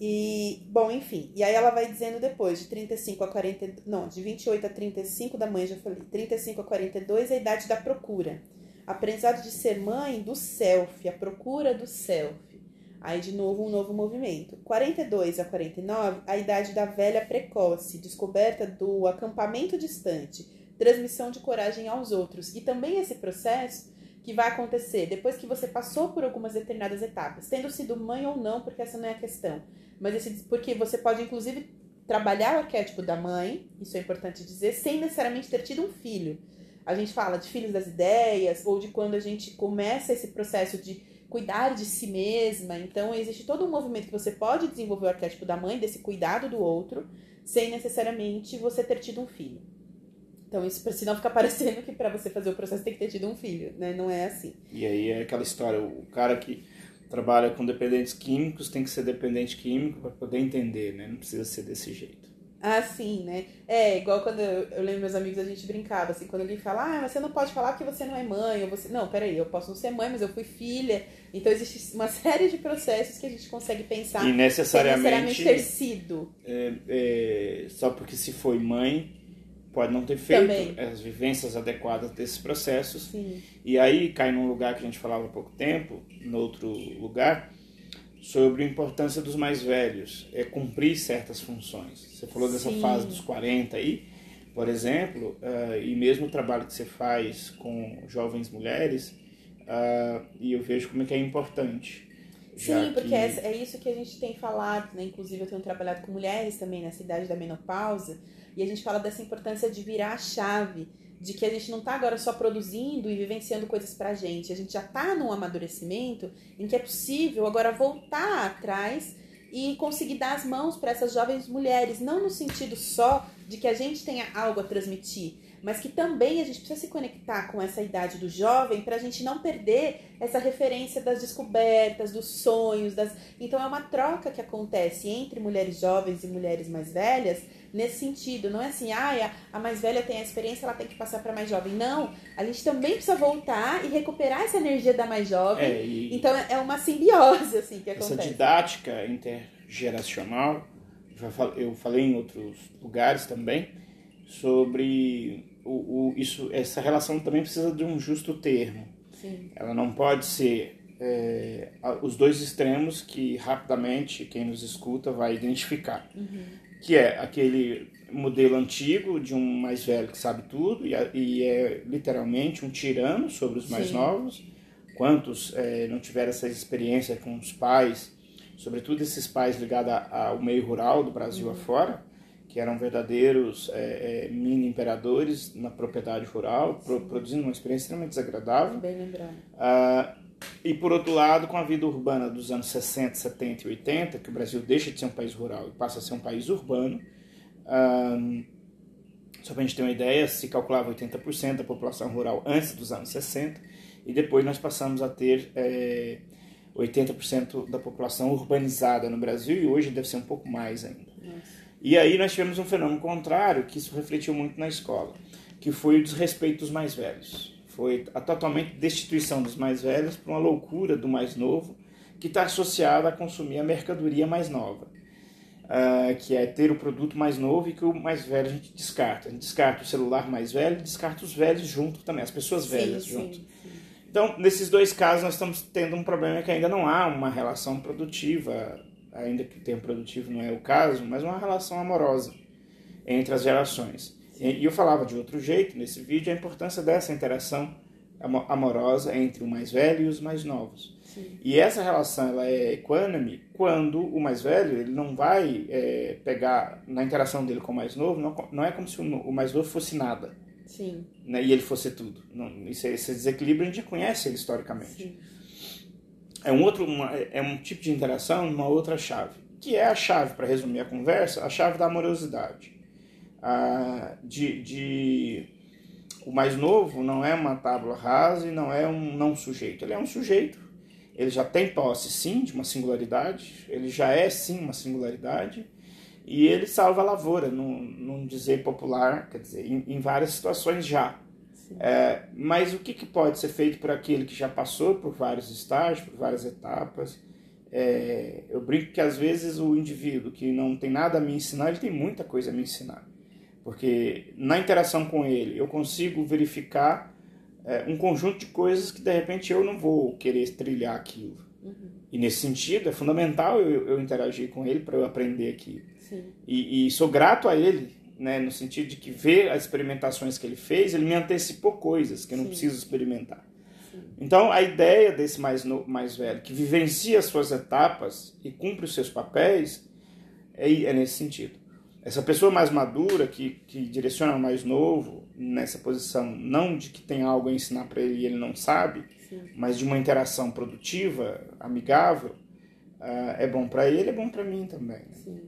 E, bom, enfim, e aí ela vai dizendo depois, de 35 a 40, não, de 28 a 35 da mãe, já falei, 35 a 42 é a idade da procura aprendizado de ser mãe do self, a procura do self. Aí, de novo, um novo movimento. 42 a 49, a idade da velha precoce, descoberta do acampamento distante, transmissão de coragem aos outros. E também esse processo que vai acontecer depois que você passou por algumas determinadas etapas, tendo sido mãe ou não, porque essa não é a questão. Mas esse, porque você pode, inclusive, trabalhar o arquétipo da mãe, isso é importante dizer, sem necessariamente ter tido um filho. A gente fala de filhos das ideias, ou de quando a gente começa esse processo de cuidar de si mesma. Então, existe todo um movimento que você pode desenvolver o arquétipo da mãe, desse cuidado do outro, sem necessariamente você ter tido um filho. Então, isso senão fica parecendo que para você fazer o processo tem que ter tido um filho, né? Não é assim. E aí é aquela história, o cara que trabalha com dependentes químicos tem que ser dependente químico para poder entender, né? Não precisa ser desse jeito. Ah, sim, né? É, igual quando eu, eu lembro meus amigos, a gente brincava, assim, quando alguém fala, ah, você não pode falar que você não é mãe, ou você. Não, peraí, eu posso não ser mãe, mas eu fui filha. Então existe uma série de processos que a gente consegue pensar e necessariamente, necessariamente ter sido. É, é, só porque se foi mãe, pode não ter feito Também. as vivências adequadas desses processos. Sim. E aí cai num lugar que a gente falava há pouco tempo, no outro lugar, sobre a importância dos mais velhos, é cumprir certas funções. Você falou dessa Sim. fase dos 40 aí, por exemplo, ah, e mesmo o trabalho que você faz com jovens mulheres, ah, e eu vejo como é que é importante. Sim, porque que- é, isso que a gente tem falado, né? Inclusive eu tenho trabalhado com mulheres também nessa idade da menopausa, e a gente fala dessa importância de virar a chave, de que a gente não tá agora só produzindo e vivenciando coisas pra gente, a gente já tá num amadurecimento em que é possível agora voltar atrás e conseguir dar as mãos para essas jovens mulheres, não no sentido só de que a gente tenha algo a transmitir, mas que também a gente precisa se conectar com essa idade do jovem para a gente não perder essa referência das descobertas, dos sonhos, das então é uma troca que acontece entre mulheres jovens e mulheres mais velhas nesse sentido, não é assim, ah, a, mais velha tem a experiência, ela tem que passar para mais jovem. Não, a gente também precisa voltar e recuperar essa energia da mais jovem. É, Então é uma simbiose assim que essa acontece. didática intergeracional, eu falei em outros lugares também, sobre o, o- isso, essa relação também precisa de um justo termo. Sim. Ela não pode ser é, os dois extremos que rapidamente quem nos escuta vai identificar. Que é aquele modelo antigo de um mais velho que sabe tudo e, e é literalmente um tirano sobre os mais Sim. novos. Quantos é, não tiveram essa experiência com os pais, sobretudo esses pais ligados ao meio rural do Brasil afora, que eram verdadeiros é, é, mini imperadores na propriedade rural, pro- produzindo uma experiência extremamente desagradável. Bem lembrado. Ah, e por outro lado, com a vida urbana dos anos 60, 70 e 80, que o Brasil deixa de ser um país rural e passa a ser um país urbano, ah, só para a gente ter uma ideia, se calculava 80% da população rural antes dos anos 60, e depois nós passamos a ter eh, 80% da população urbanizada no Brasil, e hoje deve ser um pouco mais ainda. Nossa. E aí nós tivemos um fenômeno contrário, que isso refletiu muito na escola, que foi o desrespeito dos mais velhos. Foi a totalmente destituição dos mais velhos para uma loucura do mais novo, que está associada a consumir a mercadoria mais nova. Ah, que é ter o produto mais novo e que o mais velho a gente descarta. A gente descarta o celular mais velho descarta os velhos junto também, as pessoas velhas sim, junto. sim. Então, nesses dois casos, nós estamos tendo um problema que ainda não há uma relação produtiva, ainda que o termo produtivo não é o caso, mas uma relação amorosa entre as gerações. E eu falava de outro jeito nesse vídeo a importância dessa interação amo- amorosa entre o mais velho e os mais novos. Sim. E essa relação ela é equânime quando o mais velho ele não vai é, pegar na interação dele com o mais novo, não, não é como se o o mais novo fosse nada Sim, né, e ele fosse tudo. Não, isso, esse desequilíbrio a gente conhece ele historicamente. sim. É um outro, uma- é um tipo de interação numa outra chave, que é a chave, para resumir a conversa, a chave da amorosidade. Ah, de, de o mais novo não é uma tábua rasa e não é um não sujeito. Ele é um sujeito. Ele já tem posse, sim, de uma singularidade. Ele já é, sim, uma singularidade. E ele salva a lavoura, num, num dizer popular, quer dizer, em, em várias situações já. É, mas o que, que pode ser feito por aquele que já passou por vários estágios, por várias etapas? É, eu brinco que às vezes o indivíduo que não tem nada a me ensinar, ele tem muita coisa a me ensinar. Porque na interação com ele eu consigo verificar é, um conjunto de coisas que de repente eu não vou querer trilhar aquilo. Uhum. E nesse sentido é fundamental eu, eu interagir com ele para eu aprender aquilo. Sim. E, e sou grato a ele, né, no sentido de que ver as experimentações que ele fez, ele me antecipou coisas que eu não Sim. preciso experimentar. Sim. Então, a ideia desse mais, no, mais velho, que vivencia as suas etapas e cumpre os seus papéis, é, é nesse sentido. essa pessoa mais madura, que, que direciona o mais novo, nessa posição, não de que tem algo a ensinar para ele e ele não sabe, Sim. mas de uma interação produtiva, amigável, uh, é bom para ele, é bom para mim também. Né?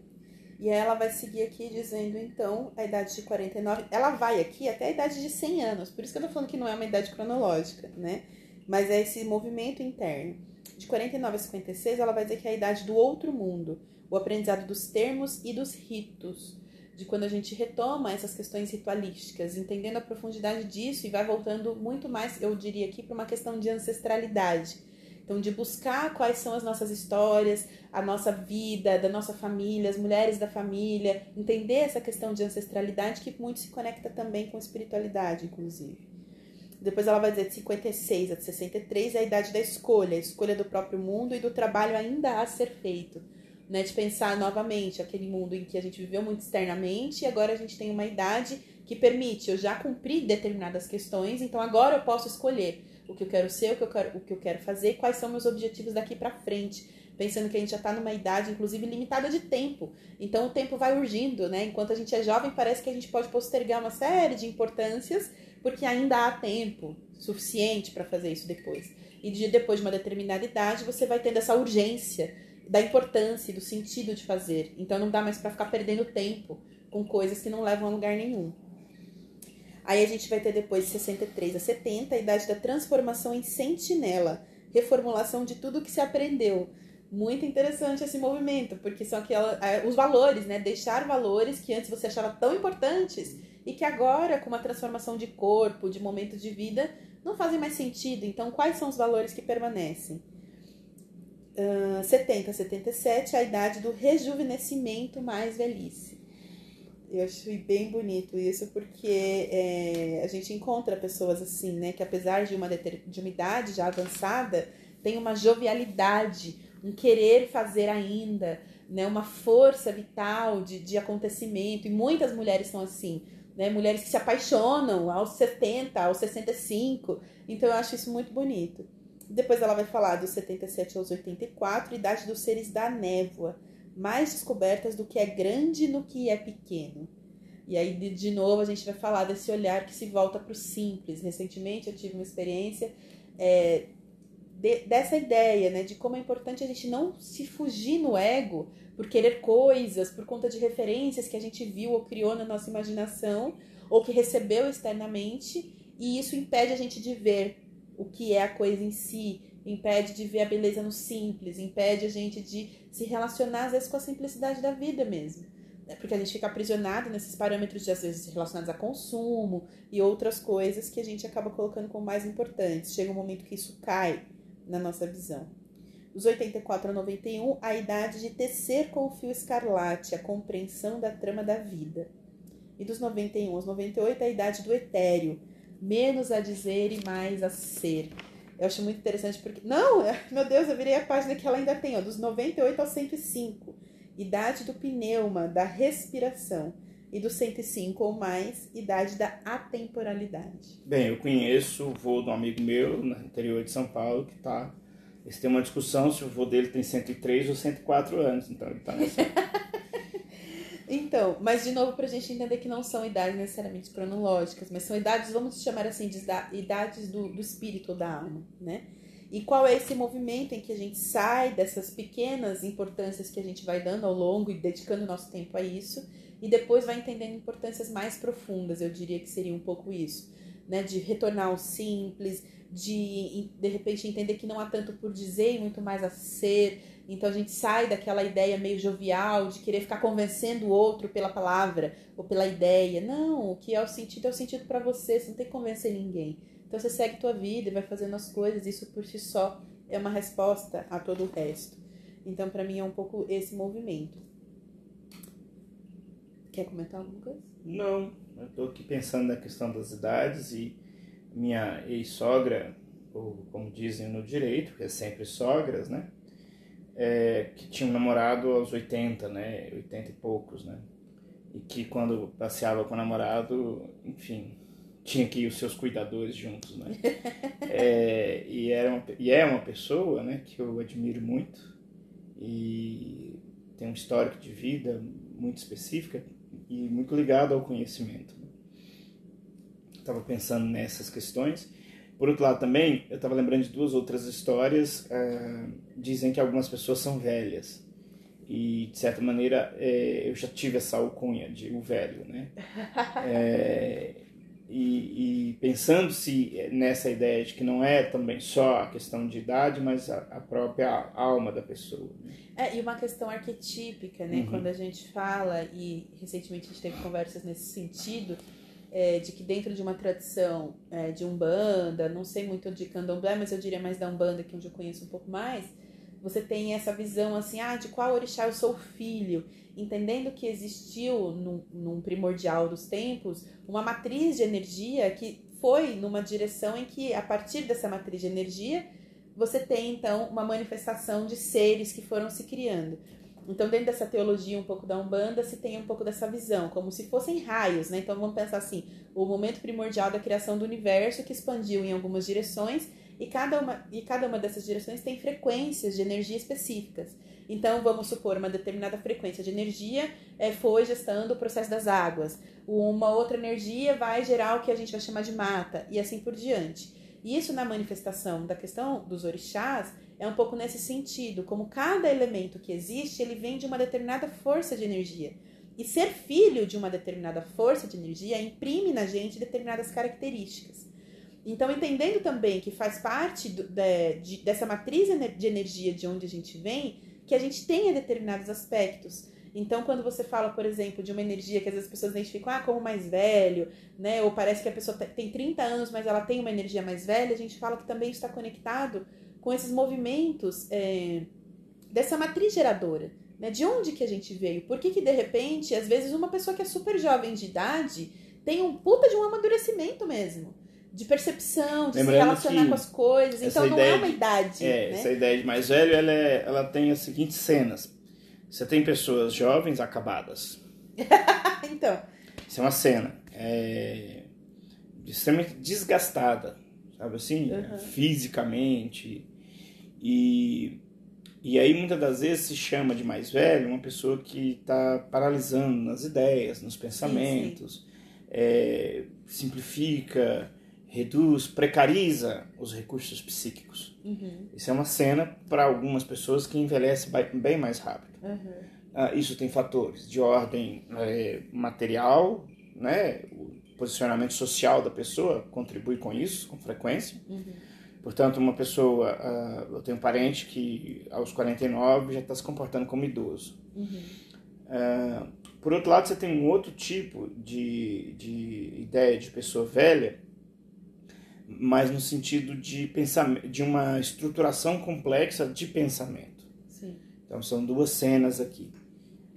E ela vai seguir aqui dizendo, então, a idade de 49. Ela vai aqui até a idade de 100 anos. Por isso que eu tô falando que não é uma idade cronológica, né? Mas é esse movimento interno. De 49 a 56, ela vai dizer que é a idade do outro mundo o aprendizado dos termos e dos ritos, de quando a gente retoma essas questões ritualísticas, entendendo a profundidade disso e vai voltando muito mais, eu diria aqui, para uma questão de ancestralidade. Então, de buscar quais são as nossas histórias, a nossa vida, da nossa família, as mulheres da família, entender essa questão de ancestralidade que muito se conecta também com espiritualidade, inclusive. Depois ela vai dizer de 56 a 63 é a idade da escolha, a escolha do próprio mundo e do trabalho ainda a ser feito né? De pensar novamente aquele mundo em que a gente viveu muito externamente e agora a gente tem uma idade que permite, eu já cumpri determinadas questões, então agora eu posso escolher o que eu quero ser, o que eu quero, o que eu quero fazer, quais são meus objetivos daqui para frente. Pensando que a gente já está numa idade, inclusive, limitada de tempo. Então o tempo vai urgindo, né? Enquanto a gente é jovem, parece que a gente pode postergar uma série de importâncias, porque ainda há tempo suficiente para fazer isso depois. E de, depois de uma determinada idade, você vai tendo essa urgência da importância do sentido de fazer. Então não dá mais para ficar perdendo tempo com coisas que não levam a lugar nenhum. Aí a gente vai ter depois de 63 a 70 a idade da transformação em sentinela, reformulação de tudo que se aprendeu. Muito interessante esse movimento, porque são aquela, é, os valores, né? Deixar valores que antes você achava tão importantes e que agora, com uma transformação de corpo, de momento de vida, não fazem mais sentido. Então, quais são os valores que permanecem? uh, 70, 77, a idade do rejuvenescimento mais velhice. Eu achei bem bonito isso, porque é, a gente encontra pessoas assim, né, que apesar de uma, de uma idade já avançada, tem uma jovialidade, um querer fazer ainda, né, uma força vital de, de acontecimento. E muitas mulheres são assim, né, mulheres que se apaixonam aos 70, aos 65. Então eu acho isso muito bonito. Depois ela vai falar dos 77 aos 84, idade dos seres da névoa, mais descobertas do que é grande no que é pequeno. E aí, de, de novo, a gente vai falar desse olhar que se volta para o simples. Recentemente eu tive uma experiência é, de, dessa ideia, né, de como é importante a gente não se fugir no ego por querer coisas, por conta de referências que a gente viu ou criou na nossa imaginação, ou que recebeu externamente, e isso impede a gente de ver o que é a coisa em si, impede de ver a beleza no simples, impede a gente de se relacionar às vezes com a simplicidade da vida mesmo. É porque a gente fica aprisionado nesses parâmetros de às vezes relacionados a consumo e outras coisas que a gente acaba colocando como mais importantes. Chega um momento que isso cai na nossa visão. Dos 84 a 91, a idade de tecer com o fio escarlate, a compreensão da trama da vida. E dos 91 aos 98, a idade do etéreo, menos a dizer e mais a ser. Eu acho muito interessante porque. Não, meu Deus, eu virei a página que ela ainda tem, ó, dos 98 ao 105. Idade do pneuma, da respiração. E do 105 ou mais, idade da atemporalidade. Bem, eu conheço o vô de um amigo meu no interior de São Paulo que tá. Eles têm uma discussão se o vô dele tem 103 ou 104 anos, então ele tá nessa. Então, mas de novo para a gente entender que não são idades necessariamente cronológicas, mas são idades, vamos chamar assim, de idades do, do espírito da alma, né? E qual é esse movimento em que a gente sai dessas pequenas importâncias que a gente vai dando ao longo e dedicando nosso tempo a isso, e depois vai entendendo importâncias mais profundas, eu diria que seria um pouco isso, né? De retornar ao simples, de de repente entender que não há tanto por dizer e muito mais a ser, então a gente sai daquela ideia meio jovial de querer ficar convencendo o outro pela palavra ou pela ideia. Não, o que é o sentido é o sentido para você, você não tem que convencer ninguém. Então você segue tua vida e vai fazendo as coisas, isso por si só é uma resposta a todo o resto. Então para mim é um pouco esse movimento. Quer comentar alguma coisa? Não, eu estou aqui pensando na questão das idades e minha ex-sogra, ou como dizem no direito, que é sempre sogras, né? É, que tinha um namorado aos 80, né? 80 e poucos, né? E que quando passeava com o namorado, enfim, tinha que ir os seus cuidadores juntos, né? é, e, era uma, e é uma pessoa, né, que eu admiro muito e tem um histórico de vida muito específica, e muito ligado ao conhecimento. Estava pensando nessas questões. Por outro lado, também, eu estava lembrando de duas outras histórias. Uh, dizem que algumas pessoas são velhas. E, de certa maneira, é, eu já tive essa alcunha de o velho, né? É, e, e pensando-se nessa ideia de que não é também só a questão de idade, mas a, a própria alma da pessoa. Né? É, e uma questão arquetípica, né? Uhum. Quando a gente fala, e recentemente a gente teve conversas nesse sentido, é, de que dentro de uma tradição é, de Umbanda, não sei muito de Candomblé, mas eu diria mais da Umbanda, que é onde eu conheço um pouco mais, você tem essa visão assim, ah, de qual orixá eu sou filho, entendendo que existiu num, num primordial dos tempos uma matriz de energia que foi numa direção em que, a partir dessa matriz de energia, você tem então uma manifestação de seres que foram se criando. Então, dentro dessa teologia um pouco da Umbanda, se tem um pouco dessa visão, como se fossem raios, né? Então, vamos pensar assim: o momento primordial da criação do universo que expandiu em algumas direções e cada uma, e cada uma dessas direções tem frequências de energia específicas. Então, vamos supor, uma determinada frequência de energia é, foi gestando o processo das águas. Uma outra energia vai gerar o que a gente vai chamar de mata, e assim por diante. Isso na manifestação da questão dos orixás é um pouco nesse sentido, como cada elemento que existe, ele vem de uma determinada força de energia. E ser filho de uma determinada força de energia imprime na gente determinadas características. Então, entendendo também que faz parte do, de, de, dessa matriz de energia de onde a gente vem, que a gente tenha determinados aspectos. Então, quando você fala, por exemplo, de uma energia que às vezes as pessoas identificam ah, como mais velho, né? Ou parece que a pessoa tem 30 anos, mas ela tem uma energia mais velha, a gente fala que também está conectado com esses movimentos é, dessa matriz geradora. Né? De onde que a gente veio? Por que, que, de repente, às vezes, uma pessoa que é super jovem de idade tem um puta de um amadurecimento mesmo de percepção, de Lembrando se relacionar com as coisas. Então não é uma idade. É, né? essa ideia de mais velho, ela, é, ela tem as seguintes cenas. Você tem pessoas jovens acabadas. então. Isso é uma cena. É, extremamente desgastada, sabe assim? Uhum. Fisicamente. E, e aí muitas das vezes se chama de mais velho uma pessoa que está paralisando nas ideias, nos pensamentos. É, simplifica reduz, precariza os recursos psíquicos. Uhum. Isso é uma cena para algumas pessoas que envelhece bem mais rápido. Uhum. Uh, isso tem fatores de ordem é, material, né? o posicionamento social da pessoa contribui com isso, com frequência. Uhum. Portanto, uma pessoa, uh, eu tenho um parente que aos 49 já está se comportando como idoso. Uh, por outro lado, você tem um outro tipo de, de ideia de pessoa velha mas no sentido de pensamento, de uma estruturação complexa de pensamento. Sim. Então são duas cenas aqui.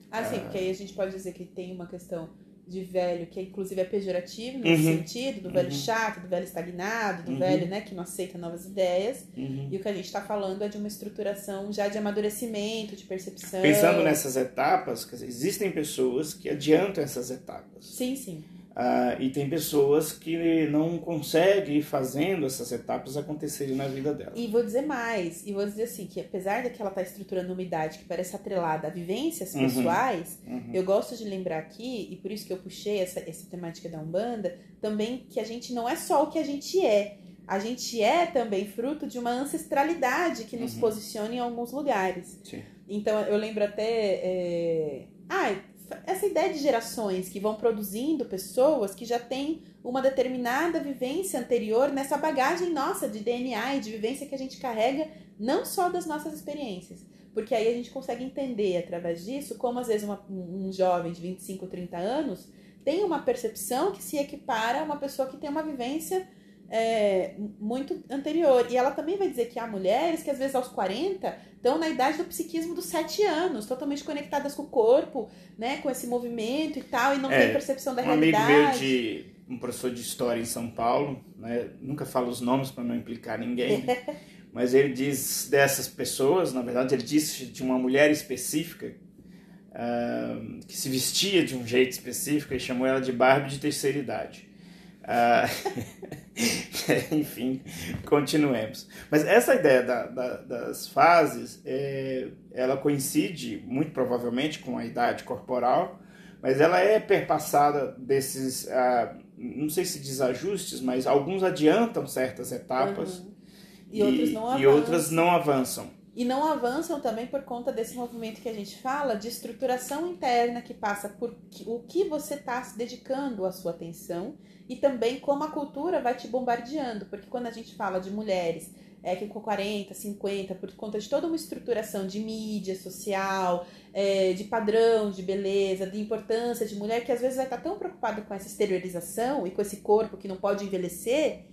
Ah, sim, ah, porque aí a gente pode dizer que tem uma questão de velho que inclusive é pejorativo nesse uhum. sentido, do velho uhum. chato, do velho estagnado, do uhum. velho né, que não aceita novas ideias. Uhum. E o que a gente está falando é de uma estruturação já de amadurecimento, de percepção. Pensando nessas etapas, dizer, existem pessoas que adiantam essas etapas. Sim, sim. Uh, e tem pessoas que não conseguem ir fazendo essas etapas acontecerem na vida dela. E vou dizer mais, e vou dizer assim, que apesar de que ela está estruturando uma idade que parece atrelada a vivências uhum, pessoais, uhum. eu gosto de lembrar aqui, e por isso que eu puxei essa, essa temática da Umbanda, também que a gente não é só o que a gente é, a gente é também fruto de uma ancestralidade que nos uhum. posiciona em alguns lugares. Sim. Então eu lembro até. É... Ah, essa ideia de gerações que vão produzindo pessoas que já têm uma determinada vivência anterior nessa bagagem nossa de DNA e de vivência que a gente carrega, não só das nossas experiências. Porque aí a gente consegue entender através disso como às vezes uma, um jovem de 25, 30 anos tem uma percepção que se equipara a uma pessoa que tem uma vivência é, muito anterior. E ela também vai dizer que há mulheres que às vezes aos 40 estão na idade do psiquismo dos 7 anos, totalmente conectadas com o corpo, né, com esse movimento e tal, e não é, tem percepção da um realidade. Um amigo meu de um professor de história em São Paulo, né, nunca falo os nomes para não implicar ninguém, mas ele diz dessas pessoas, na verdade ele disse de uma mulher específica uh, que se vestia de um jeito específico e chamou ela de Barbie de terceira idade. Uh, enfim, continuemos. Mas essa ideia da, da, das fases, é, ela coincide muito provavelmente com a idade corporal, mas ela é perpassada desses, ah, não sei se desajustes, mas alguns adiantam certas etapas Uhum. E, outros não e outras não avançam. E não avançam também por conta desse movimento que a gente fala de estruturação interna que passa por o que você está se dedicando a sua atenção e também como a cultura vai te bombardeando. Porque quando a gente fala de mulheres é, que com 40, 50, por conta de toda uma estruturação de mídia social, é, de padrão de beleza, de importância de mulher, que às vezes vai estar tão preocupada com essa exteriorização e com esse corpo que não pode envelhecer,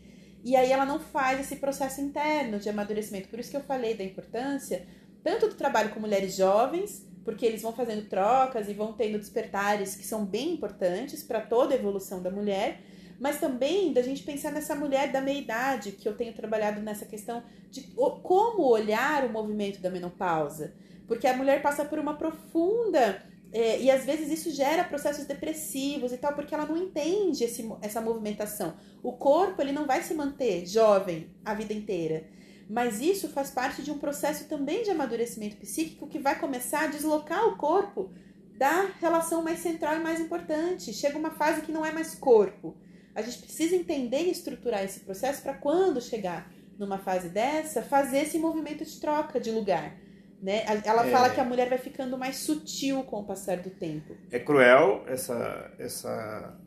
e aí ela não faz esse processo interno de amadurecimento. Por isso que eu falei da importância tanto do trabalho com mulheres jovens, porque eles vão fazendo trocas e vão tendo despertares que são bem importantes para toda a evolução da mulher, mas também da gente pensar nessa mulher da meia idade, que eu tenho trabalhado nessa questão de como olhar o movimento da menopausa. Porque a mulher passa por uma profunda. É, e às vezes isso gera processos depressivos e tal, porque ela não entende esse, essa movimentação. O corpo ele não vai se manter jovem a vida inteira. Mas isso faz parte de um processo também de amadurecimento psíquico que vai começar a deslocar o corpo da relação mais central e mais importante. Chega uma fase que não é mais corpo. A gente precisa entender e estruturar esse processo para quando chegar numa fase dessa, fazer esse movimento de troca de lugar. Né? Ela É. fala que a mulher vai ficando mais sutil com o passar do tempo. É cruel essa, essa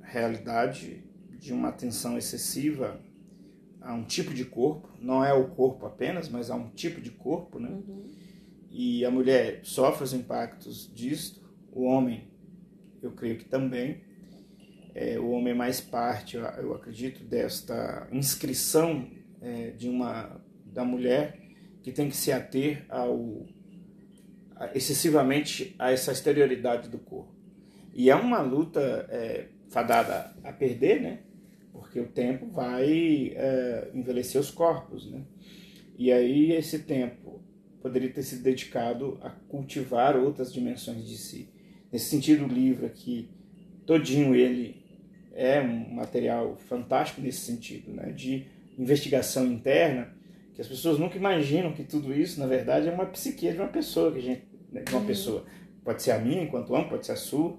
realidade de uma atenção excessiva a um tipo de corpo. Não é o corpo apenas, mas a um tipo de corpo, né? Uhum. E a mulher sofre os impactos disto, o homem, eu creio que também. É, o homem é mais parte, eu, eu acredito, desta inscrição é, de uma da mulher que tem que se ater ao a- excessivamente a essa exterioridade do corpo. E é uma luta é, fadada a perder, né? Porque o tempo vai é, envelhecer os corpos, né? E aí esse tempo poderia ter sido dedicado a cultivar outras dimensões de si. Nesse sentido, o livro aqui, todinho ele é um material fantástico nesse sentido, né? De investigação interna, que as pessoas nunca imaginam que tudo isso, na verdade, é uma psique de uma pessoa, que a gente, né, de uma Uhum. pessoa. Pode ser a minha, enquanto homem, pode ser a sua.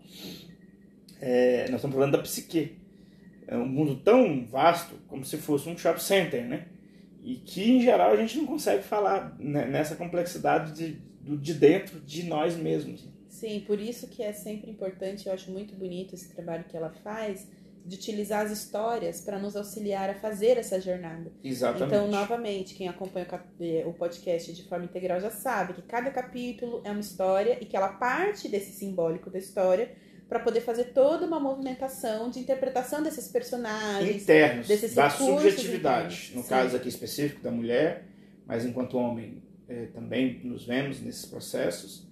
É, nós estamos falando da psique. É um mundo tão vasto, como se fosse um shopping center, né? E que, em geral, a gente não consegue falar né, nessa complexidade de, de dentro de nós mesmos. Sim, por isso que é sempre importante, eu acho muito bonito esse trabalho que ela faz, de utilizar as histórias para nos auxiliar a fazer essa jornada. Exatamente. Então, novamente, quem acompanha o eh, o podcast de forma integral já sabe que cada capítulo é uma história e que ela parte desse simbólico da história para poder fazer toda uma movimentação de interpretação desses personagens. internos desses da subjetividade. internos, No sim. caso aqui específico da mulher, mas enquanto homem eh, também nos vemos nesses processos.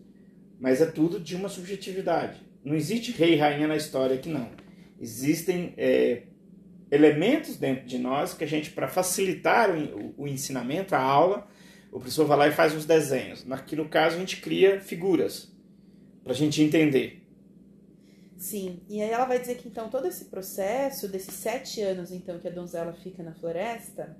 Mas é tudo de uma subjetividade. Não existe rei e rainha na história aqui não. Existem eh, elementos dentro de nós que a gente, para facilitar o, o ensinamento, a aula, o professor vai lá e faz uns desenhos. Aqui no caso a gente cria figuras para a gente entender. Sim, e aí ela vai dizer que então todo esse processo, desses sete anos então que a donzela fica na floresta,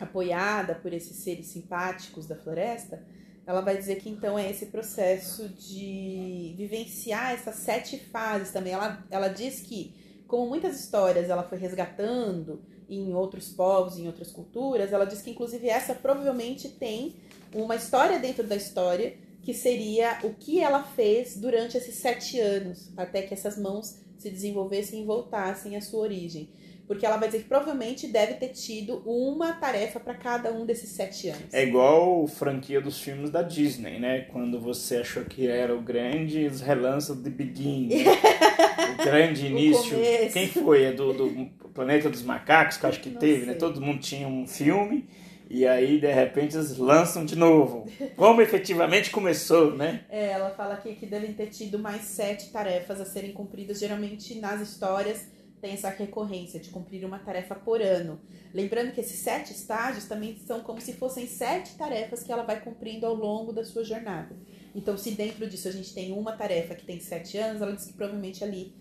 apoiada por esses seres simpáticos da floresta, ela vai dizer que então é esse processo de vivenciar essas sete fases também. Ela, ela diz que, como muitas histórias ela foi resgatando em outros povos, em outras culturas, ela diz que inclusive essa provavelmente tem uma história dentro da história que seria o que ela fez durante esses sete anos, até que essas mãos se desenvolvessem e voltassem à sua origem. Porque ela vai dizer que provavelmente deve ter tido uma tarefa para cada um desses sete anos. É igual franquia dos filmes da Disney, né? Quando você achou que era o grande os relances de Begin, né? o grande início. começo. Quem foi? É do, do Planeta dos Macacos, que eu acho que Não teve, né? sei. Todo mundo tinha um filme e aí de repente eles lançam de novo. Como efetivamente começou, né? É, ela fala aqui que devem ter tido mais sete tarefas a serem cumpridas. Geralmente nas histórias tem essa recorrência de cumprir uma tarefa por ano. Lembrando que esses sete estágios também são como se fossem sete tarefas que ela vai cumprindo ao longo da sua jornada. Então, se dentro disso a gente tem uma tarefa que tem sete anos, ela diz que provavelmente ali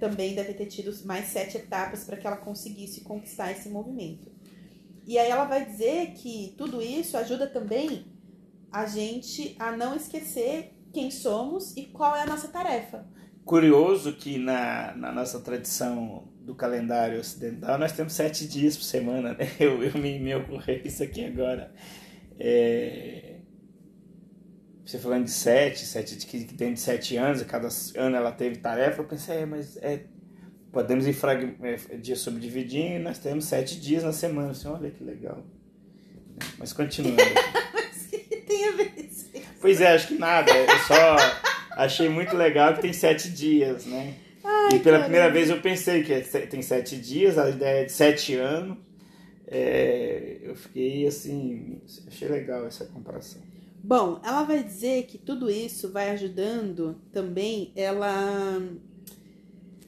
também deve ter tido mais sete etapas para que ela conseguisse conquistar esse movimento. E aí ela vai dizer que tudo isso ajuda também a gente a não esquecer quem somos e qual é a nossa tarefa. Curioso que na, na nossa tradição do calendário ocidental nós temos sete dias por semana, né? Eu, eu me, me ocorreu isso aqui agora. É... Você falando de sete, sete que, que tem de sete anos, e cada ano ela teve tarefa, eu pensei, é, mas é, podemos ir frag... é, dia subdividir e nós temos sete dias na semana. Assim, olha que legal. Mas continuando. Mas o que tem a ver isso? Pois é, acho que nada. Eu só achei muito legal que tem sete dias, né? Ai, e pela caramba. primeira vez eu pensei que é tem sete dias, a ideia é de sete anos. É, eu fiquei assim, achei legal essa comparação. Bom, ela vai dizer que tudo isso vai ajudando também ela.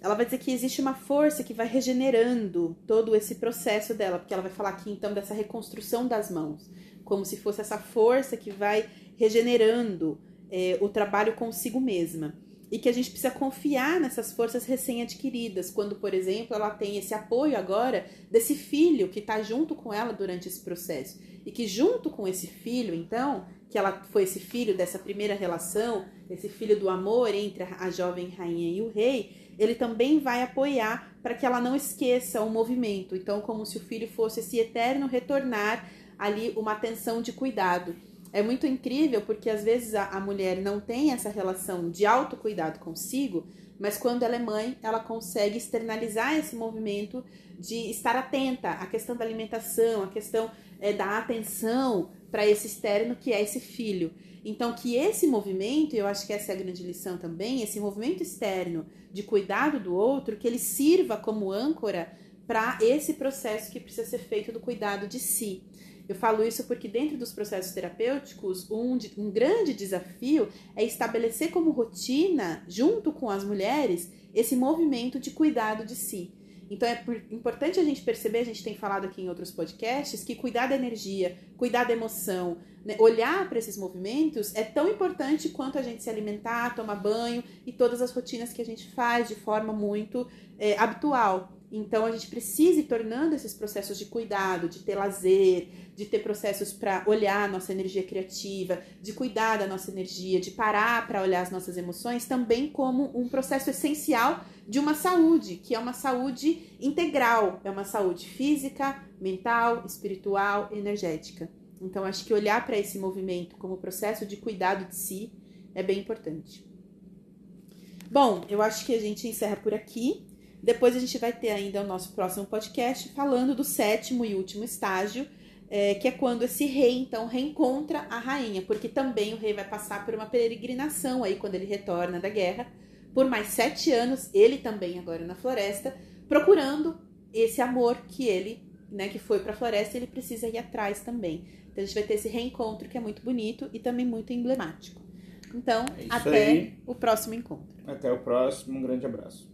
Ela vai dizer que existe uma força que vai regenerando todo esse processo dela, porque ela vai falar aqui então dessa reconstrução das mãos, como se fosse essa força que vai regenerando é, o trabalho consigo mesma. E que a gente precisa confiar nessas forças recém-adquiridas, quando, por exemplo, ela tem esse apoio agora desse filho que está junto com ela durante esse processo. E que junto com esse filho, então, que ela foi esse filho dessa primeira relação, esse filho do amor entre a jovem rainha e o rei, ele também vai apoiar para que ela não esqueça o movimento. Então, como se o filho fosse esse eterno retornar ali uma atenção de cuidado. É muito incrível porque às vezes a, a mulher não tem essa relação de autocuidado consigo, mas quando ela é mãe, ela consegue externalizar esse movimento de estar atenta à questão da alimentação, à questão é, da atenção para esse externo que é esse filho. Então, que esse movimento, eu acho que essa é a grande lição também, esse movimento externo de cuidado do outro, que ele sirva como âncora para esse processo que precisa ser feito do cuidado de si. Eu falo isso porque dentro dos processos terapêuticos, um, um grande desafio é estabelecer como rotina, junto com as mulheres, esse movimento de cuidado de si. Então é por- importante a gente perceber, a gente tem falado aqui em outros podcasts, que cuidar da energia, cuidar da emoção, né, olhar para esses movimentos é tão importante quanto a gente se alimentar, tomar banho e todas as rotinas que a gente faz de forma muito é, habitual. Então a gente precisa ir tornando esses processos de cuidado, de ter lazer, de ter processos para olhar nossa energia criativa, de cuidar da nossa energia, de parar para olhar as nossas emoções, também como um processo essencial de uma saúde, que é uma saúde integral, é uma saúde física, mental, espiritual, energética. Então acho que olhar para esse movimento como processo de cuidado de si é bem importante. Bom, eu acho que a gente encerra por aqui. Depois a gente vai ter ainda o nosso próximo podcast falando do sétimo e último estágio, é, que é quando esse rei então reencontra a rainha, porque também o rei vai passar por uma peregrinação aí quando ele retorna da guerra, por mais sete anos, ele também agora na floresta, procurando esse amor que ele, né, que foi para a floresta, ele precisa ir atrás também. Então a gente vai ter esse reencontro que é muito bonito e também muito emblemático. Então, É até aí. o próximo encontro. Até o próximo, um grande abraço.